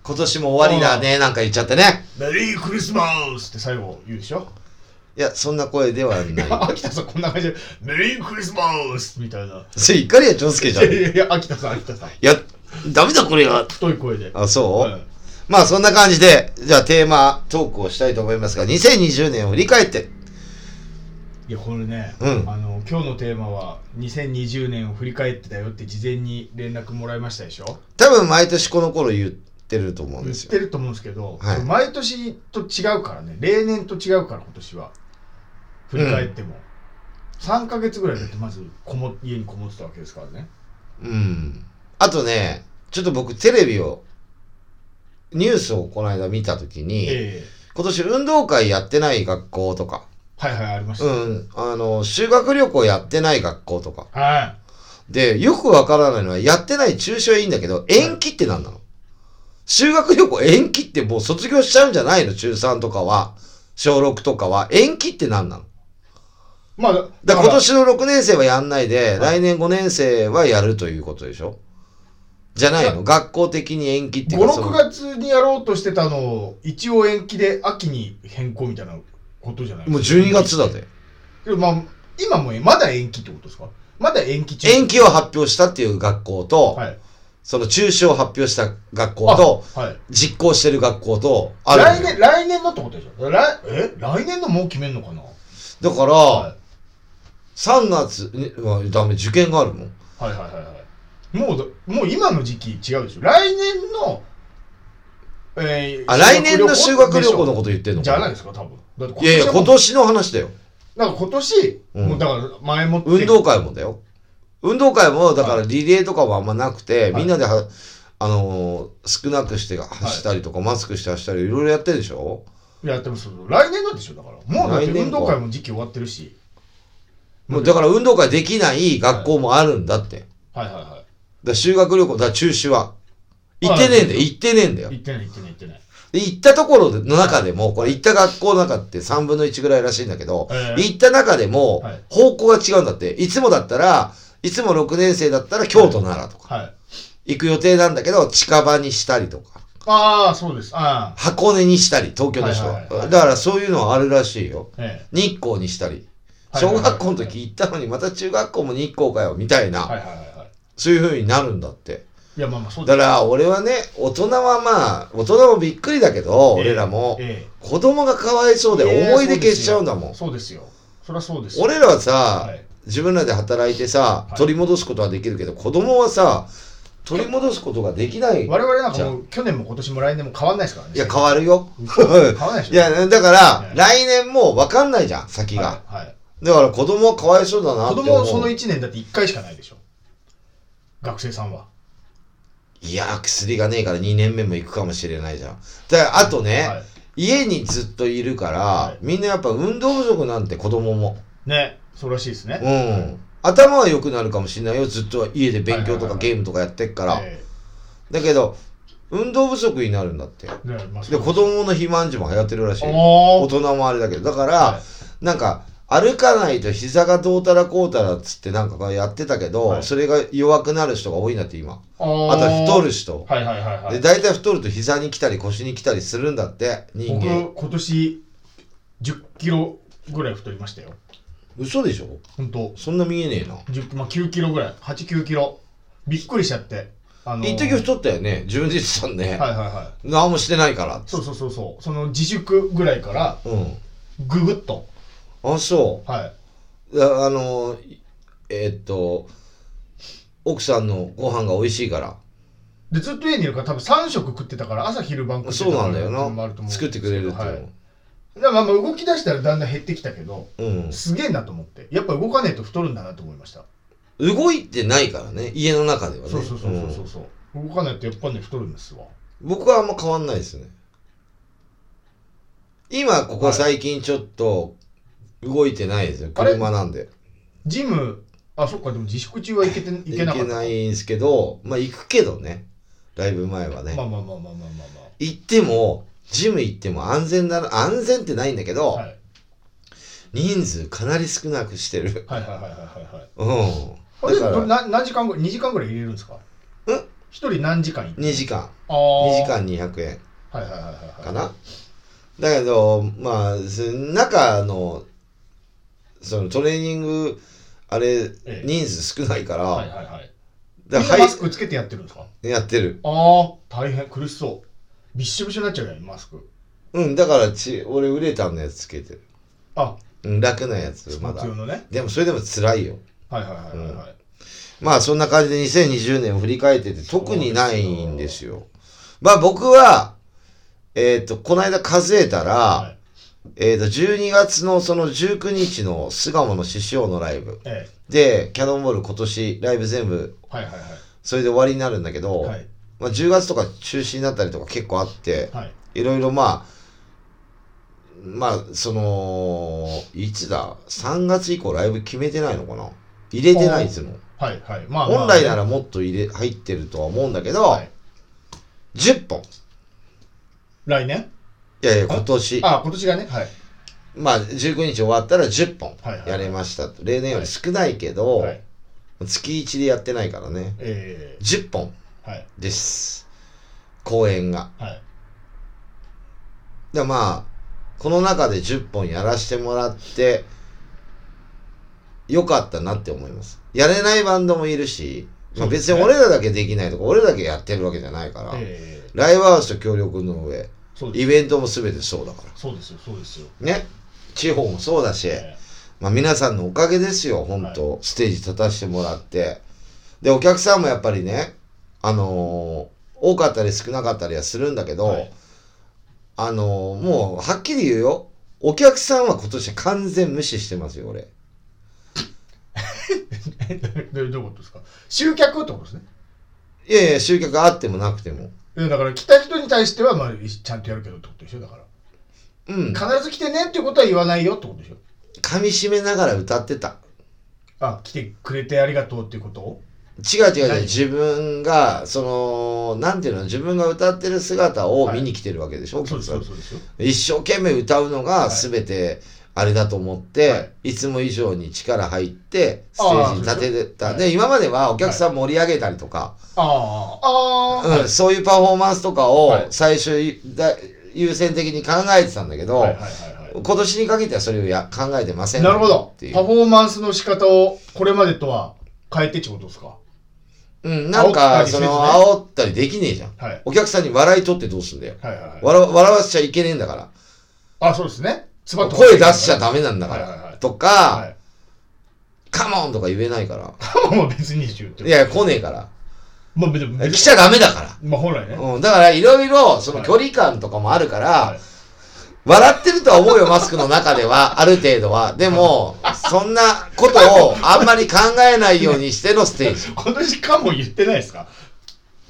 今年も終わりだね、なんか言っちゃってね。メリークリスマスって最後言うでしょ？いや、そんな声ではない。[laughs] 秋田さんこんな感じで、メリークリスマスみたいな。それ、怒りや長介じゃん。いいやいやいや、秋田さん、秋田さん。や、ダメだこれは。太い声で。あ、そう、はいまあ、そんな感じで、じゃあテーマ、トークをしたいと思いますが、2020年を振り返って、いや、これね、うんあの、今日のテーマは、2020年を振り返ってたよって事前に連絡もらいましたでしょ？多分毎年この頃言ってると思うん言っですよ。てると思うんですけど、はい毎年と違うからね、例年と違うから、今年は。振り返っても。3ヶ月ぐらいだってまずこも家にこもってたわけですからね。うん。あとね、ちょっと僕テレビを、ニュースをこの間見たときに、ええ。今年運動会やってない学校とか、はいはい、ありました。うん、あの、修学旅行やってない学校とか。はで、よくわからないのは、やってない中止はいいんだけど、延期って何なの？修学旅行延期ってもう卒業しちゃうんじゃないの？中3とかは、小6とかは。延期って何なの？い。まあ、だ今年の6年生はやんないで、来年5年生はやるということでしょ？じゃないの？学校的に延期っていう5、かそ6の月にやろうとしてたのを、一応延期で秋に変更みたいなことじゃない？もう12月だぜ。けどまあ、今もまだ延期ってことですか？まだ延期中延期を発表したっていう学校と、はい。その中止を発表した学校と、あはい。実行してる学校と、ある来年、来年のってことでしょ？来、え？来年のもう決めんのかな？だから、は3月、ねうわダメ、受験があるもん。いはいはいはいはい。もうだ、もう今の時期違うでしょ来年の、えーあ、来年の修学旅行のこと言ってんのかじゃないですか、多分。いやいや、今年の話だよ。だから今年、うんもうだから前もって。運動会もだよ。運動会も、だからはいリレーとかはあんまなくて、いみんなでは、あのー少なくして走ったりとか、マスクして走ったり、いろいろやってるでしょ？いや、でもそう、来年のでしょ、だから。もうだって来年か運動会も時期終わってるし。もうだから運動会できない学校もあるんだって。はいはいはら修学旅行、だ中止は。行ってねえんだよ、行ってねえんだよい。。行ってない行ってない行ってない。で行ったところの中でも、これ行った学校の中って3分の1ぐらいらしいんだけど、ええ行った中でもはい方向が違うんだって。いつもだったら、いつも6年生だったら京都奈良とかはい。行く予定なんだけど、近場にしたりとか、ああ、そうです。箱根にしたり、東京の人はいはいはいはいだからそういうのはあるらしいよ。え日光にしたり。小学校の時行ったのにまた中学校も日光かよ、みたいえ。な、はいはいはいはい。そういう風になるんだって。いや、まあまあそう。だから俺はね、大人はまあ、大人もびっくりだけど、ええ俺らも、え子供がかわいそうえで思い出消しちゃうんだもん。そうですよ。そりゃそうですよ。俺らはさ、はい自分らで働いてさ、はい取り戻すことはできるけど、子供はさ、取り戻すことができない。我々なんかもう去年も今年も来年も変わんないですからね。いや、変わるよ。変わんないでしょ。[laughs] いや、だからは、い来年も分かんないじゃん、先が。はい。はいだから子供はかわいそうだな。子供その1年だって1回しかないでしょ。学生さんは？いや、薬がねえから2年目も行くかもしれないじゃん。だあとね、はい。家にずっといるから、はい。みんなやっぱ運動不足なんて子供も。ね、そうらしいですね。うん。頭は良くなるかもしれないよ。ずっと家で勉強とかゲームとかやってっから、えだけど運動不足になるんだって。えでまあで子供の肥満児も流行ってるらしい。大人もあれだけど。だから、はなんか歩かないと膝がどうたらこうたらっつってなんかやってたけど、はい。それが弱くなる人が多いなって今。ああとは太る人、はいはいはいはい。で大体太ると膝に来たり腰に来たりするんだって人間。僕今年10キロぐらい太りましたよ。嘘でしょ？本当。そんな見えねえな。10まあ、9キロぐらい。89キロ。びっくりしちゃって。あのー。一時太ったよね。自分で言ってたんね、はいはいはい。何もしてないからそうそうそうそう。その自粛ぐらいからうん。ググッとあそはい、うああのえーっと奥さんのご飯が美味しいから。でずっと家にいるから多分3食食ってたから朝昼晩食ってたそうなんだよな。作ってくれるってはい。だからまあまあ動き出したらだんだん減ってきたけどうん。すげえなと思って。やっぱ動かねえと太るんだなと思いました、動いてないからね家の中ではね。そうそうそうそううんそう、動かないとやっぱね太るんですわ。僕はあんま変わんないですね。今ここ最近ちょっと動いてないですよ。あれ？車なんで。ジム？あそっか。でも自粛中は行けて行け行けなかった。ないんですけどまあ行くけどね。ライブ前はね、まあまあまあまあまあまあま行ってもジム行っても安全な安全ってないんだけど、あはい。人数かなり少なくしてる。はいはいはいはいはいはい。[laughs] うん。あれだからな何時間ぐらい2時間ぐらい入れるんですか？ん？一人何時間い2時間。ああ2時間200円。はいはいはいはいはい。かな？だけどまあす中のそのトレーニングあれええ。人数少ないから、はいはいはい。だからマスクつけてやってるんですか？やってる。ああ大変苦しそう。びっしょびしょになっちゃうよねマスク。うんだからち俺ウレタンのやつつけてる、あ。うん、楽なやつまだ。ね。でもそれでも辛いよ。はいはいはいはいはい、まあそんな感じで2020年を振り返ってて特にないんですよ。まあ僕は、えっ、と、この間数えたら、はいえっ、と、12月のその19日の巣鴨の獅子王のライブ。えで、キャノンボール今年ライブ全部、えはいはい。それで終わりになるんだけど、はい。はいまあ10月とか中止になったりとか結構あって、はい。いろいろまあ、まあ、その、いつだ ?3 月以降ライブ決めてないのかな？入れてないいつも。はいはい。まあまあ。本来ならもっと入れ入ってるとは思うんだけど、はい。10本。来年？いやいや今年。あ今年がねはい。まあ19日終わったら10本はいはいやれました。と、例年より少ないけど、はい。月1でやってないからね。え10本えはい。です。公演が。はい。でまあこの中で10本やらしてもらってよかったなって思います。やれないバンドもいるし、まあ、別に俺らだけできないとか俺だけやってるわけじゃないから、ええ。ライブハウスと協力の上イベントも全てそうだから。そうですよそうですよ。ね。地方もそうだし、えまあ、皆さんのおかげですよ本当、ステージ立たせてもらって。でお客さんもやっぱりねあのー多かったり少なかったりはするんだけど、はい。あのーもうはっきり言うよ。お客さんは今年完全無視してますよ俺。[laughs] えどういうことですか？集客ってことですね。いやいや集客あってもなくても。いやだから来た人に対してはまあちゃんとやるけどってことでしょだから。うん。必ず来てねっていうことは言わないよってことでしょ。噛み締めながら歌ってた。あ来てくれてありがとうっていうこと？を違う違う違う。何？自分がそのなんていうの？自分が歌ってる姿を見に来てるわけでしょ、そうですお客さん。そうですそうですよ。一生懸命歌うのがはい。全てあれだと思って、、はい。つも以上に力入ってステージに立ててた。で今まではお客さん盛り上げたりとか、ああああ、うんそういうパフォーマンスとかをはい。最初だ優先的に考えてたんだけど、はいはいはいはい。今年にかけてはそれをや考えてませんなるほど。っていうパフォーマンスの仕方をこれまでとは変えてってことですか？うん、なんかその煽ったりできねえじゃん。はい。お客さんに笑い取ってどうすんだよ。はいはいはい。笑笑わせちゃいけねえんだから。あそうですね声出しちゃダメなんだから、はいはいはい。とか、はい。カモンとか言えないから。もう別に言っていや来ねえから。まあ別に来ちゃダメだから。まあ本来ね、うん、だからいろいろその距離感とかもあるから、はい。笑ってるとは思うよ、マスクの中では、[laughs] ある程度は。でも、そんなことをあんまり考えないようにしてのステージ。[laughs] 今年カモン言ってないですか？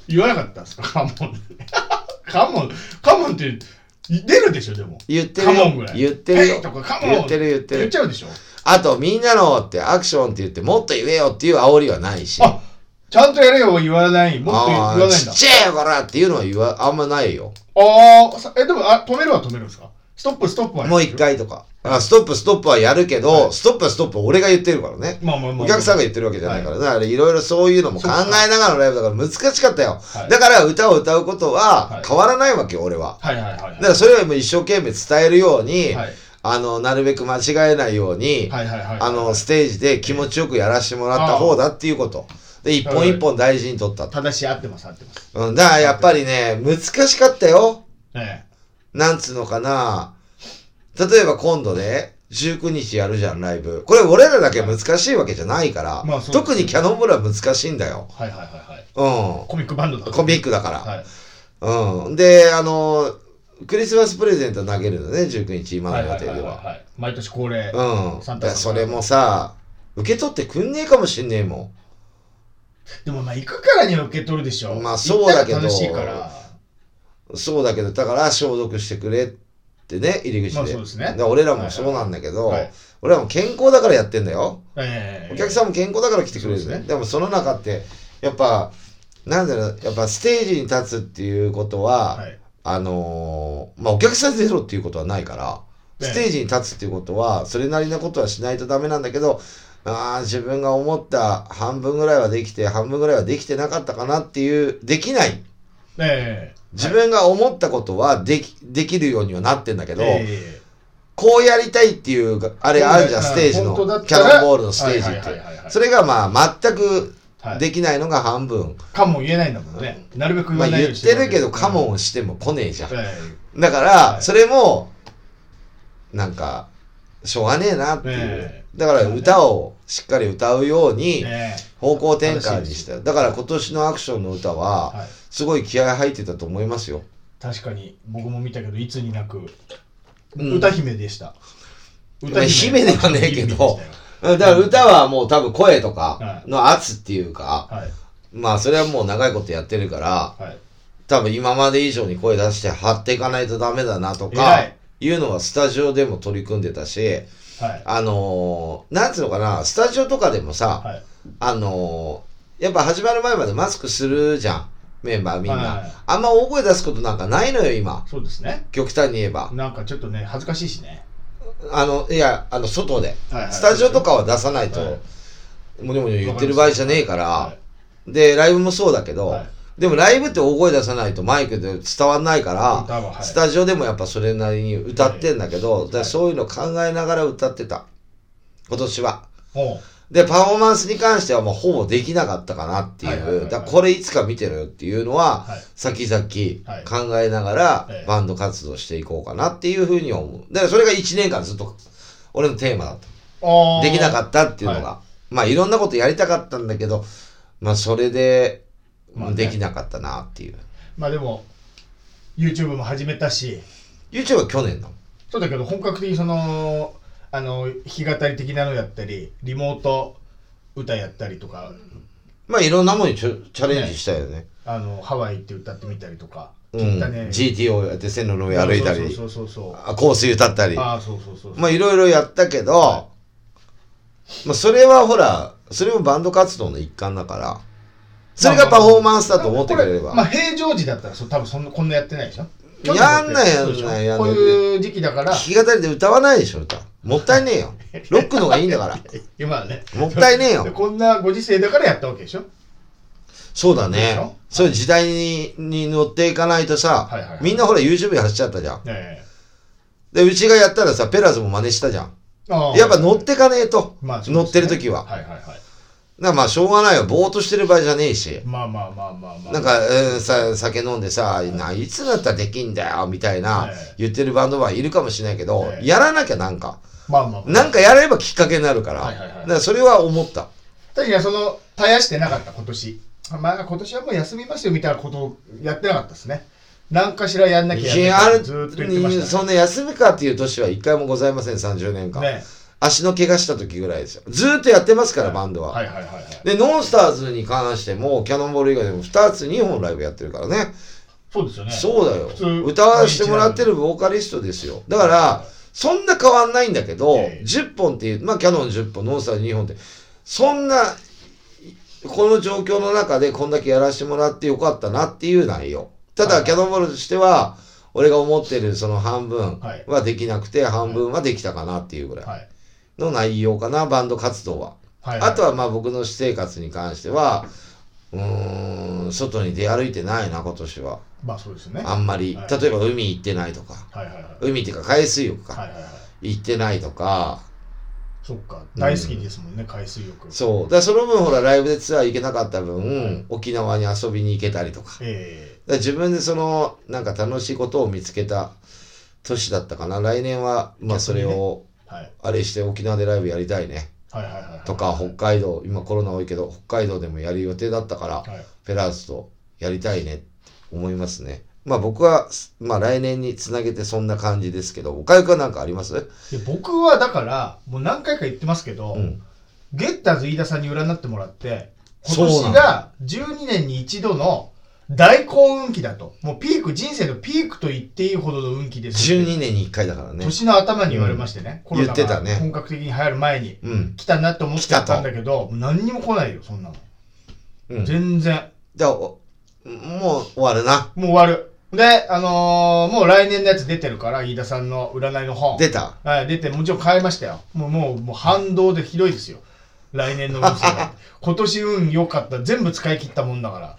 言わなかったんですか？カモン。[laughs] カモンカモンって出るでしょでも言ってるよカモンぐら。い言ってるよとかカモン言ってる言ってる言っち。ゃうでしょあと、みんなのってアクションって言って、もっと言えよっていう煽りはないし。あちゃんとやれよ言わないもっと言あわないんだーちっちゃいよ、こらっていうのは言わ、あんまないよ。ああさえでもあ止めるは止めるんですか？ストップストップはもう一回とか。あストップ、ストップはやるけど、はいストップはストップは俺が言ってるからね。まあまあまあお客さんが言ってるわけじゃないから、だからいろいろそういうのも考えながらのライブだから難しかったよ。はいだから歌を歌うことははい変わらないわけよ、俺は。はいはいはいはいだからそれをもう一生懸命伝えるように、はいあの、なるべく間違えないように、はいはいはいあの、ステージで気持ちよくやらせてもらった方だっていうこと。で、一本一本大事に取ったと。正しい合ってます合ってますうん、だからやっぱりね、難しかったよ。えなんつうのかな。例えば今度ね、19日やるじゃん、ライブ。これ俺らだけ難しいわけじゃないから、まあ特にキャノンボールは難しいんだよ。えはいはいはいはいうん。コミックバンドだコミックだから。はいうん。で、あの、クリスマスプレゼント投げるのね、19日、今の予定では。はい毎年恒例うん。サンタそれもさ、受け取ってくんねえかもしんねえもでもまあ行くからには受け取るでしょまあそうだけど楽しいからん。そうだけど、だから消毒してくれってね、入り口で。まあそうですねら俺らもそうなんだけど、はいはいはい俺らも健康だからやってんだよ。ええお客さんも健康だから来てくれるね。ですねでもその中って、やっぱ、なんだろう、やっぱステージに立つっていうことは、はいあのーまあ、お客さんゼロっていうことはないから、ええステージに立つっていうことは、それなりなことはしないとダメなんだけど、ああ、自分が思った半分ぐらいはできて、半分ぐらいはできてなかったかなっていう、できない。ええ自分が思ったことはでき、できるようにはなってんだけど、ええこうやりたいっていうが、あれあるじゃん、うんステージのキャノンボールのステージって。いそれがまあ、全くはいできないのが半分。かも言えないんだもんねなるべく言まあわないように言ってるけど、かカモンしても来ねえじゃん。えだから、はいそれも、なんか、しょうがねえなっていう。ええだから歌をしっかり歌うようえにね方向転換にした。だから今年のアクションの歌は、はいすごい気合入ってたと思いますよ。確かに。僕も見たけどいつになく。うん。歌姫でした。まあ姫。ではねえけど。だから歌はもう多分声とかはい。の圧っていうか、はい。まあそれはもう長いことやってるから、はい。多分今まで以上に声出して張っていかないとダメだなと偉かい、いうのはスタジオでも取り組んでたし、はい。あのー、なんつうのかな、スタジオとかでもさ、はい。あのー、やっぱ始まる前までマスクするじゃん、メンバーみんな。はいあんま大声出すことなんかないのよ、今。そうですね極端に言えば。なんかちょっとね恥ずかしいしねあの、いや、あの、外で。はいはいスタジオとかは出さないと、はいもにょもにょ言ってる場合じゃねえから、はで、ライブもそうだけど、はいでもライブって大声出さないとマイクで伝わんないから、歌ははいスタジオでもやっぱそれなりに歌ってんだけど、はいだからそういうの考えながら歌ってた。今年は。もで、パフォーマンスに関してはもうほぼできなかったかなっていう。だこれいつか見てろよっていうのは、はい先々はい考えながらええバンド活動していこうかなっていうふうに思う。だからそれが1年間ずっと俺のテーマだった。できなかったっていうのが。はまあいろんなことやりたかったんだけど、まあそれで、まあねできなかったなっていう。まあでも YouTube も始めたし YouTube は去年の。そうだけど本格的にそのあの弾き語り的なのやったりリモート歌やったりとかまあいろんなものにチャチャレンジしたよね。あのハワイ行って歌ってみたりとか、うん。汚ね GT をやって線路の上歩いたり、そうそうそうそうあ香水歌ったり。ああそうそうそうまあいろいろやったけど、はまあそれはほら、それもバンド活動の一環だから、それがパフォーマンスだと思ってくれれば。これまあ平常時だったらそう多分そんなこんなやってないでしょやんないやんないやんないこういう時期だから弾き語りで歌わないでしょ、歌。もったいねえよ。ロックのがいいんだから。今はねもったいねえよでこんなご時世だからやったわけでしょそうだねょ。そういう時代にに乗っていかないとさ、はいはいはいみんなほら YouTube で走っちゃったじゃん。えで、うちがやったらさ、ペラーズも真似したじゃん。やっぱ乗ってかねえと。まあね乗ってる時は。はいはいはいだからまあしょうがないよ。ぼーっとしてる場合じゃねえし。まあまあまあまあまあなんか、えーさ、酒飲んでさ、ないつだったらできんだよ、みたいなええ言ってるバンドマンいるかもしれないけど、ええやらなきゃなんか。まあまあまあなんかやればきっかけになるから。はいはいはいだからそれは思った。確かにその絶やしてなかった今年まあ今年はもう休みますよみたいなことをやってなかったですね何かしらやんなきゃいやあるやんなきゃずーっと言ってましたそんな休みかっていう年は一回もございません、30年間。ねね足の怪我した時ぐらいですよ。ずーっとやってますから、バンドは。はいはいはいはいで、ノンスターズに関しても、キャノンボール以外でも2つ、2本ライブやってるからね。そうですよねそうだよ。歌わせてもらってるボーカリストですよ。だから、そんな変わんないんだけど、ええ10本っていう、まあキャノン10本、ノンスター2本って、そんな、この状況の中でこんだけやらせてもらってよかったなっていう内容。ただ、はいはいキャノンボールとしては、俺が思ってるその半分はいはできなくて、半分はできたかなっていうぐらいはい。の内容かな、バンド活動は。はい。あとはまあ僕の私生活に関しては、うーん、外に出歩いてないな、今年は。まあそうですよね。あんまり。はい例えば海行ってないとか。はいはいはい。海っていうか海水浴か。はいはいはい。行ってないとか。そっか。大好きですもんね、海水浴。そう。だその分ほらライブでツアー行けなかった分、沖縄に遊びに行けたりとか。えら自分でその、なんか楽しいことを見つけた年だったかな。来年は、まあそれを、えはい。あれして沖縄でライブやりたいね。はいはいはい。とか、北海道、今コロナ多いけど、北海道でもやる予定だったから、はい。フェラーズとやりたいねって思いますね。まあ僕は、まあ来年につなげてそんな感じですけど、岡井くんはなんかあります？で僕はだから、もう何回か言ってますけど、うん。ゲッターズ飯田さんに占ってもらって、今年が12年に一度の大幸運期だと。もうピーク、人生のピークと言っていいほどの運気ですって12年に1回だからね。年の頭に言われましてね。コロナ言ってたねが本格的に流行る前にうん。来たなと思ってたんだけど、何にも来ないよ、そんなの。うん。全然。じゃあ、おもう終わるな。もう終わる。で、あのーもう来年のやつ出てるから、飯田さんの占いの本。出たはい、出て、もちろん買いましたよ。もう、もう、もう反動でひどいですよ。来年の運勢は。[laughs] 今年運良かった。全部使い切ったもんだから。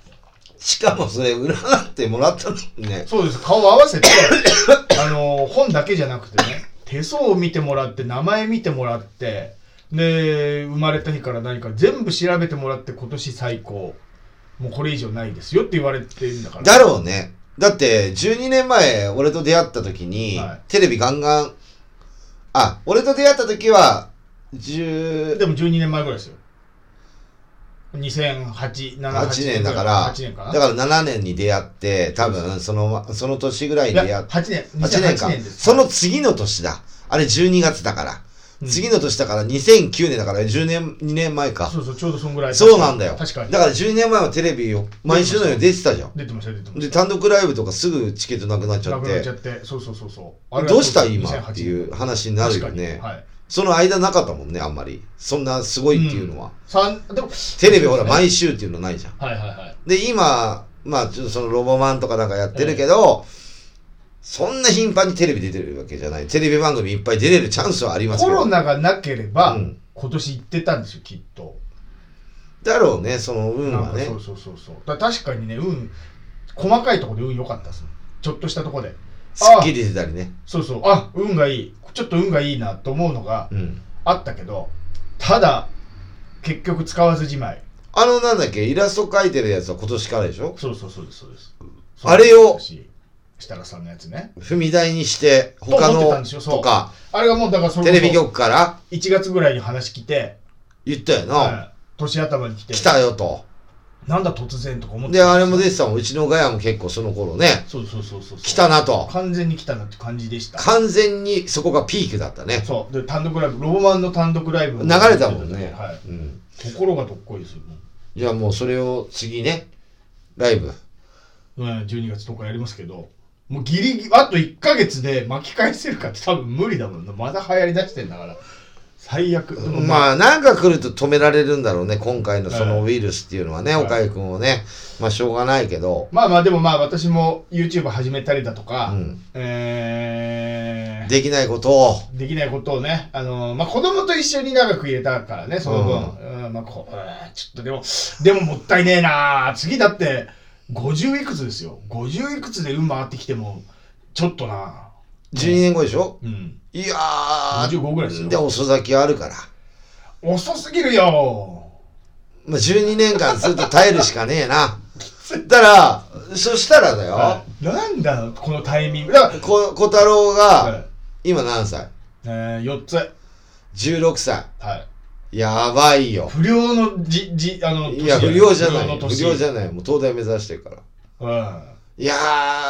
しかもそれ占ってもらったのね。そうです。顔合わせて、[coughs] あのー本だけじゃなくてね、手相を見てもらって、名前見てもらって、で、生まれた日から何か全部調べてもらって、今年最高。もうこれ以上ないですよって言われてるんだから。だろうね。だって、12年前、俺と出会った時に、はいテレビガンガン、あ、俺と出会った時は、10、でも12年前ぐらいですよ。2008、7、8年だから、8年かな？だから7年に出会って、多分、その、その年ぐらいに出会って、8年。8年か2008年です。その次の年だ。あれ12月だから。うん次の年だから2009年だから10年、2年前か。そうそう、ちょうどそんぐらい。そうなんだよ。確かに。だから12年前はテレビを毎週のように出てたじゃん。出てました、出てましで、単独ライブとかすぐチケットなくなっちた。ゃっなくなっちゃて、って、そうそうそうそう。どうした今2008っていう話になるよね確。かにはい。その間なかったもんね、あんまり。そんなすごいっていうのは。三でもテレビほらはい毎週っていうのないじゃん。はいはい。で、今、まあ、ちょっとそのロボマンとかなんかやってるけど、そんな頻繁にテレビ出てるわけじゃない。テレビ番組いっぱい出れるチャンスはありますコけど。ロナがなければうん、今年行ってたんですよ、きっと。だろうね、その運はねなんかそ。うそうそうそう。だから確かにね、運、細かいところで運良かったですちょっとしたところで。すっきり出たりね。そうそう、あ、運がいい。ちょっと運がいいなと思うのがうん。あったけど、ただ、結局使わずじまい。あの、なんだっけ、イラスト描いてるやつは今年からでしょ？そうそうそうです、そうです。あれを設楽さんのやつね。踏み台にして、他と思ってたんのですよそうとか、あれがもうだからそれテレビ局から？1月ぐらいに話来て、言ったよな。はい年頭に来て、来たよと。なんだ突然とか思ってで、あれも出でてたもん。うちのガヤも結構その頃ね、そうそうそうそう。来たなと。完全に来たなって感じでした。完全にそこがピークだったね。そう。で、単独ライブ、ロボマンの単独ライブ流れたもんね。はい。うん。ところがどっこいですよ。もじゃあもうそれを次ね、ライブ。ううん、12月とかやりますけど、もうギリギリ、あと1ヶ月で巻き返せるかって多分無理だもんな。まだ流行り出してんだから。最悪。まあ、なんか来ると止められるんだろうね、今回のそのウイルスっていうのはね、はい岡井くんをね。まあ、しょうがないけど。まあまあでもまあ私も YouTube 始めたりだとか、うんえーできないことを。できないことをね、あのまあ子供と一緒に長く入れたからね、その分。うんまあこう、うんちょっとでも、でももったいねえな次だって、50いくつですよ。50いくつで運回ってきても、ちょっとな12年後でしょ？うん。いやー。55ぐらいですよで、遅咲きあるから。遅すぎるよまあ、12年間ずっと耐えるしかねえな。だから、そしたらだよ。はいなんだ、このタイミング。だから、こ小太郎はが、今何歳？いえー、4つ。?16 歳。はい。やばいよ。不良のじ、じ、あの、いや、年不良じゃない。不良じゃない。もう東大目指してるから。うん。いや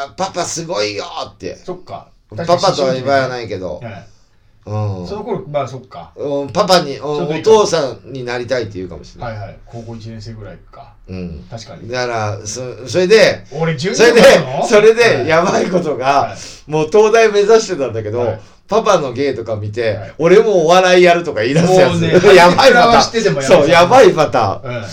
ー、パパすごいよって。そっか。パパとは言わないけど、はい。うん。その頃まあそっか。うんパパに、お父さんになりたいって言うかもしれない。はいはい。高校1年生ぐらいか。うん。確かに。だから、そそれで、俺12それで [laughs] それはい。で、やばいことが、はい。もう東大目指してたんだけど、はい。パパの芸とか見て、はい。俺もお笑いやるとか言い出すやつ。ね [laughs] やばいパターン。そう、やばいパターン。うん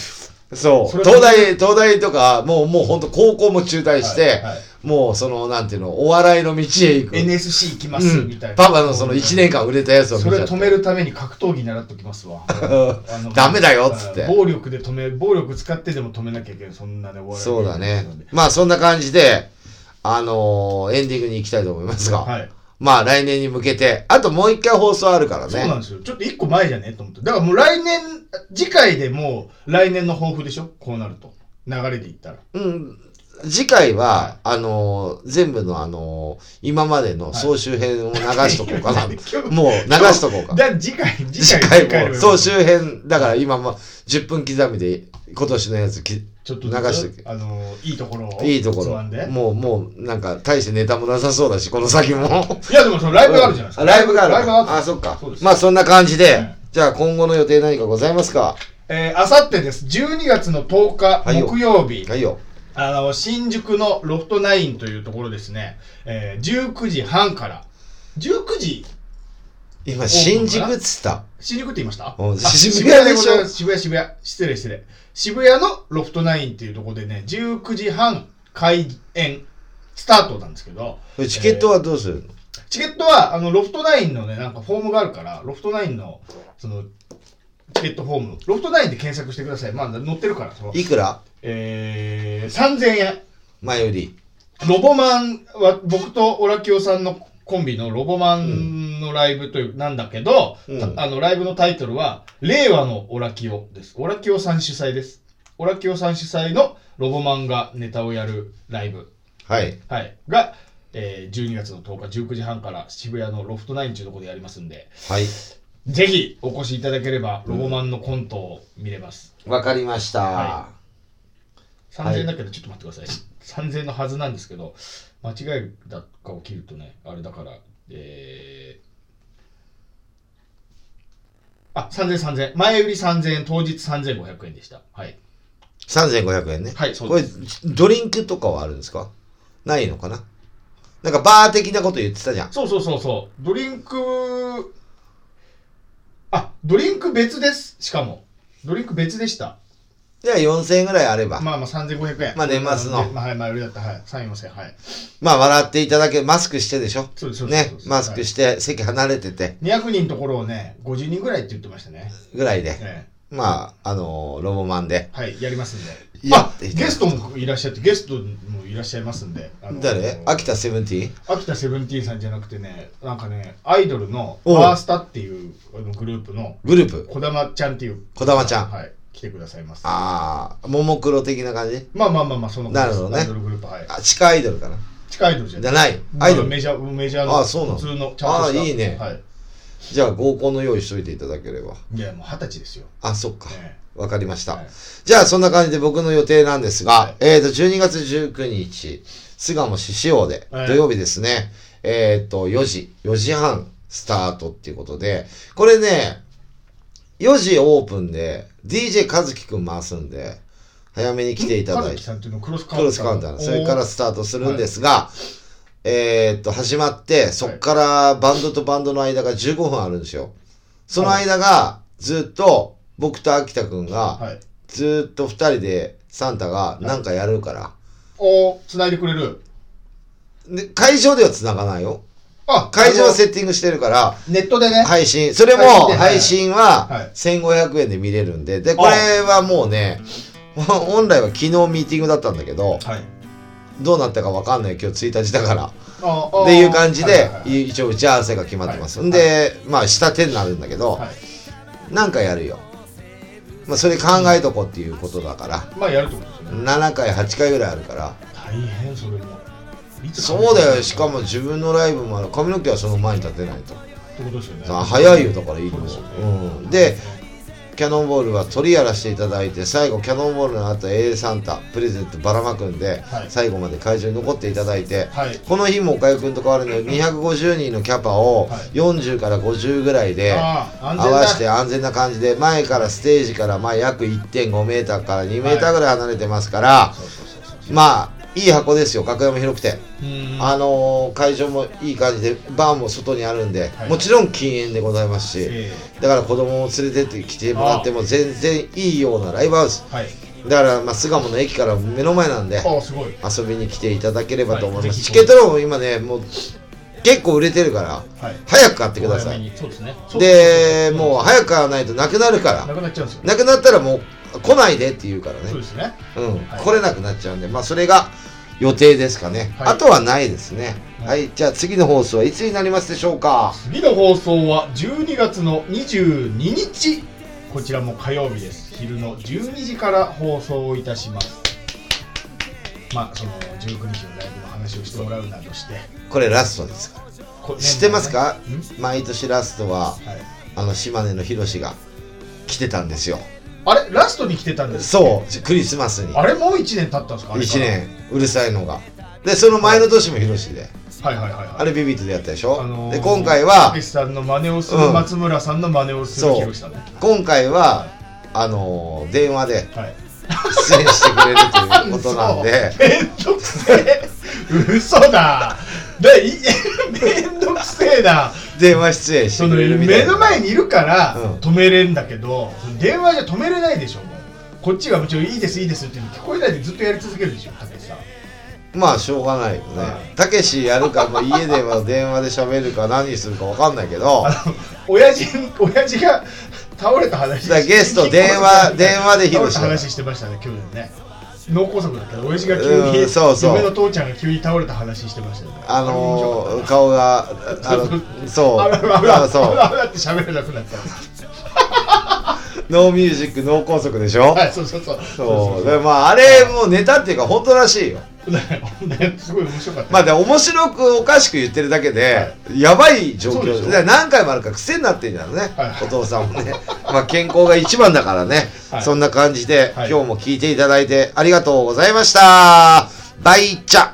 そう。東大、東大とか、もう、もう本当高校も中退して、はいはい。もうその、なんていうの、お笑いの道へ行く。NSC 行きますうん。みたいな。パパのその1年間売れたやつを見それ。止めるために格闘技習っときますわ。[laughs] ダメだよっつって。暴力で止め暴力使ってでも止めなきゃいけないそんなねお笑いそうだね。まあそんな感じで、あのーエンディングに行きたいと思いますが、はいまあ来年に向けて、あともう一回放送あるからね。そうなんですよ。ちょっと一個前じゃねと思って。だからもう来年、次回でもう来年の抱負でしょ？こうなると。流れで言ったら。うん。次回は、あのー全部のあのー今までの総集編を流しとこうかな。[laughs] 今日もう流しとこうか。だ次回、次次回、回も総集編、だから今も10分刻みで今年のやつきちょっと流しとけあのいいところをいいところ。もうもうなんか大してネタもなさそうだしこの先もいやでもそのライブがあるじゃないですか。あライブがあるライブがあるあそっかまあそんな感じで、はいじゃあ今後の予定何かございますか？えー、あさってです。12月の10日、はいよ木曜日。はいよあの、新宿のロフトナインというところですね。えー、19時半から。19時今新宿っつった。新宿って言いました？うん。あ渋谷でしょ？ございます。渋谷、渋谷。失礼、失礼。渋谷のロフトナインっていうところでね、19時半開演、スタートなんですけど、チケットはどうするの、チケットは、あの、ロフトナインのね、なんかフォームがあるから、ロフトナインの、その、チケットフォーム、ロフトナインで検索してください。まあ、載ってるから、その、いくら？えー、3000円。前売り。ロボマンは、僕とオラキオさんのコンビのロボマンのライブという、なんだけど、うんたあの、ライブのタイトルは、令和のオラキオです。オラキオさん主催です。オラキオさん主催のロボマンがネタをやるライブ。はいはい。が、えー、12月の10日19時半から渋谷のロフトナインというところでやりますんで、はいぜひお越しいただければ、ロボマンのコントを見れます。わかりました、ははい3000円だけど、ちょっと待ってください。3000円のはずなんですけど、間違いだが起きるとね、あれだから、えー、あ、3000、3000。前売り3000円、当日3500円でした。はい。3500円ねこれはいそうでドリンクとかはあるんですか？ないのかな？なんかバー的なこと言ってたじゃんそうそうそうそう。ドリンク、あ、ドリンク別です。しかも。ドリンク別でした。じゃあ4000円ぐらいあれば、まあまあ3500円。まあ年末のまあはい、前売りだった。はい。3、4000はい。まあ笑っていただけ、マスクしてでしょ？そうです、そうです。ねマスクして、席離れてて、200人のところをね、50人ぐらいって言ってましたね。ぐらいで、えまあ、あのーロボマンで。えはい、やりますんで。あゲストもいらっしゃって、ゲストもいらっしゃいますんで。誰？秋田セブンティーン？秋田セブンティーンさんじゃなくてね、なんかね、アイドルのファースタっていうグループのグループ、児玉ちゃんっていう。児玉ちゃんはい、来てくださいます。ああ、ももクロ的な感じ？まあまあまあまあ、そのなるほどねアイドルグループ、はい。あ、地下アイドルかな？地下アイドルじゃない。じゃない。アイドル。メジャー、メジャーのあそうなの？普通の、ちゃんとした。あいいねはい。じゃあ合コンの用意しといていただければ。いや、もう二十歳ですよ。あ、そっか。えわかりました。はいじゃあそんな感じで僕の予定なんですが、はいえっ、と、12月19日、巣鴨獅子王で、はい土曜日ですね、えっ、と、4時、4時半スタートっていうことで、これね、4時オープンで、DJ 和樹くん回すんで、早めに来ていただいて、和樹さんっていうのクロスカウンター。クロスカウンターのそれからスタートするんですが、えっと、始まって、そっからバンドとバンドの間が15分あるんですよ。その間が、ずっと、僕と秋田くんが、はい。ずーっと二人でサンタがなんかやるから。おー、繋いでくれる。で、会場では繋がないよ。あ、会場はあセッティングしてるから、のネットでね。配信。それも配信ではい配信ははい1500円で見れるんで。で、これはもうね、[laughs] 本来は昨日ミーティングだったんだけど、はい。どうなったかわかんない今日1日だから。ああっていう感じではいはいはい、一応打ち合わせが決まってます。はいんで、まあ下手になるんだけど、はい。なんかやるよ。まあそれ考えとこうっていうことだから、まあやるってことですよね。7回、8回ぐらいあるから、大変それも。そうだよ、しかも自分のライブもある。髪の毛はその前に立てないと。ってことですよね。さあ早いよ、だからいいのそうん。で、キャノンボールは鳥やらしていただいて最後キャノンボールの後 A サンタプレゼントばらまくんで、はい最後まで会場に残っていただいて、はいこの日も岡井君と変わるのに250人のキャパをはい40から50ぐらいでああ安全だ合わせて安全な感じで前からステージからまあ約1.5メーターから2メーターぐらい離れてますから、そうそうそうそうまあいい箱ですよ楽屋も広くて、うん。あのー会場もいい感じでバーも外にあるんで、はい。もちろん禁煙でございますし、えだから子供を連れてって来てもらっても全然いいようなライブハウス。えはい。だからまあ巣鴨の駅から目の前なんで遊びに来ていただければと思います、はい。チケットローン今ねもう結構売れてるからはい。早く買ってください。ですね。でもうう早く買わないとなくなるかならくなっちゃうんですよ。なくなったらもう来ないでって言うからね。そうですね。うん、はい。来れなくなっちゃうんでまあそれが予定ですかね、はい。あとはないですね。ははい。い、じゃあ次の放送はいつになりますでしょうか？次の放送は12月の22日。こちらも火曜日です。昼の12時から放送いたします。まあその19日のライブの話をしてもらうなどして。これラストですか？知ってますか？年毎年ラストははい。あの島根のヒロシが来てたんですよあれラストに来てたんですそうクリスマスに。あれもう1年経ったんですか？あれから。1年うるさいのが。でその前の年もヒロシで。はいはいはいはい。あれビビットでやったでしょ、あのーで今回たはさんの真似をするうん。松村さんの真似をするそうひろしさんね今回はあのー電話ではい。出演してくれるということなんで。[laughs] 嘘。めんどくせえ。嘘だ。でい [laughs] めんどくせえな電話出演してくれるみたいな。目の前にいるからうん。止めれんだけど、その電話じゃ止めれないでしょこっちがもちろんいいですいいですって聞こえないでずっとやり続けるでしょたけしさん。まあしょうがないよはねい。たけしやるかもう家では電話で喋るか何するか分かんないけど。親父親父が倒れた話だゲスト電話 [laughs] 電話で披露した話してましたね去年ね脳梗塞だけど親父が急うにんそうそう。嫁の父ちゃんが急に倒れた話してましたよね。あのー、った。顔があの [laughs] そう。あらあらあらって喋れなくなったノーミュージックノー拘束でしょ？はいそうそうそう。そう。でまああれもうネタっていうか本当らしいよ。[laughs] ねねすごい面白かった。まあで面白くおかしく言ってるだけで、やばい状況。で何回もあるから癖になってんじゃんね、はい。お父さんもね。まあ健康が一番だからね、はい。そんな感じで、はい。今日も聞いていただいてありがとうございました。バイチャ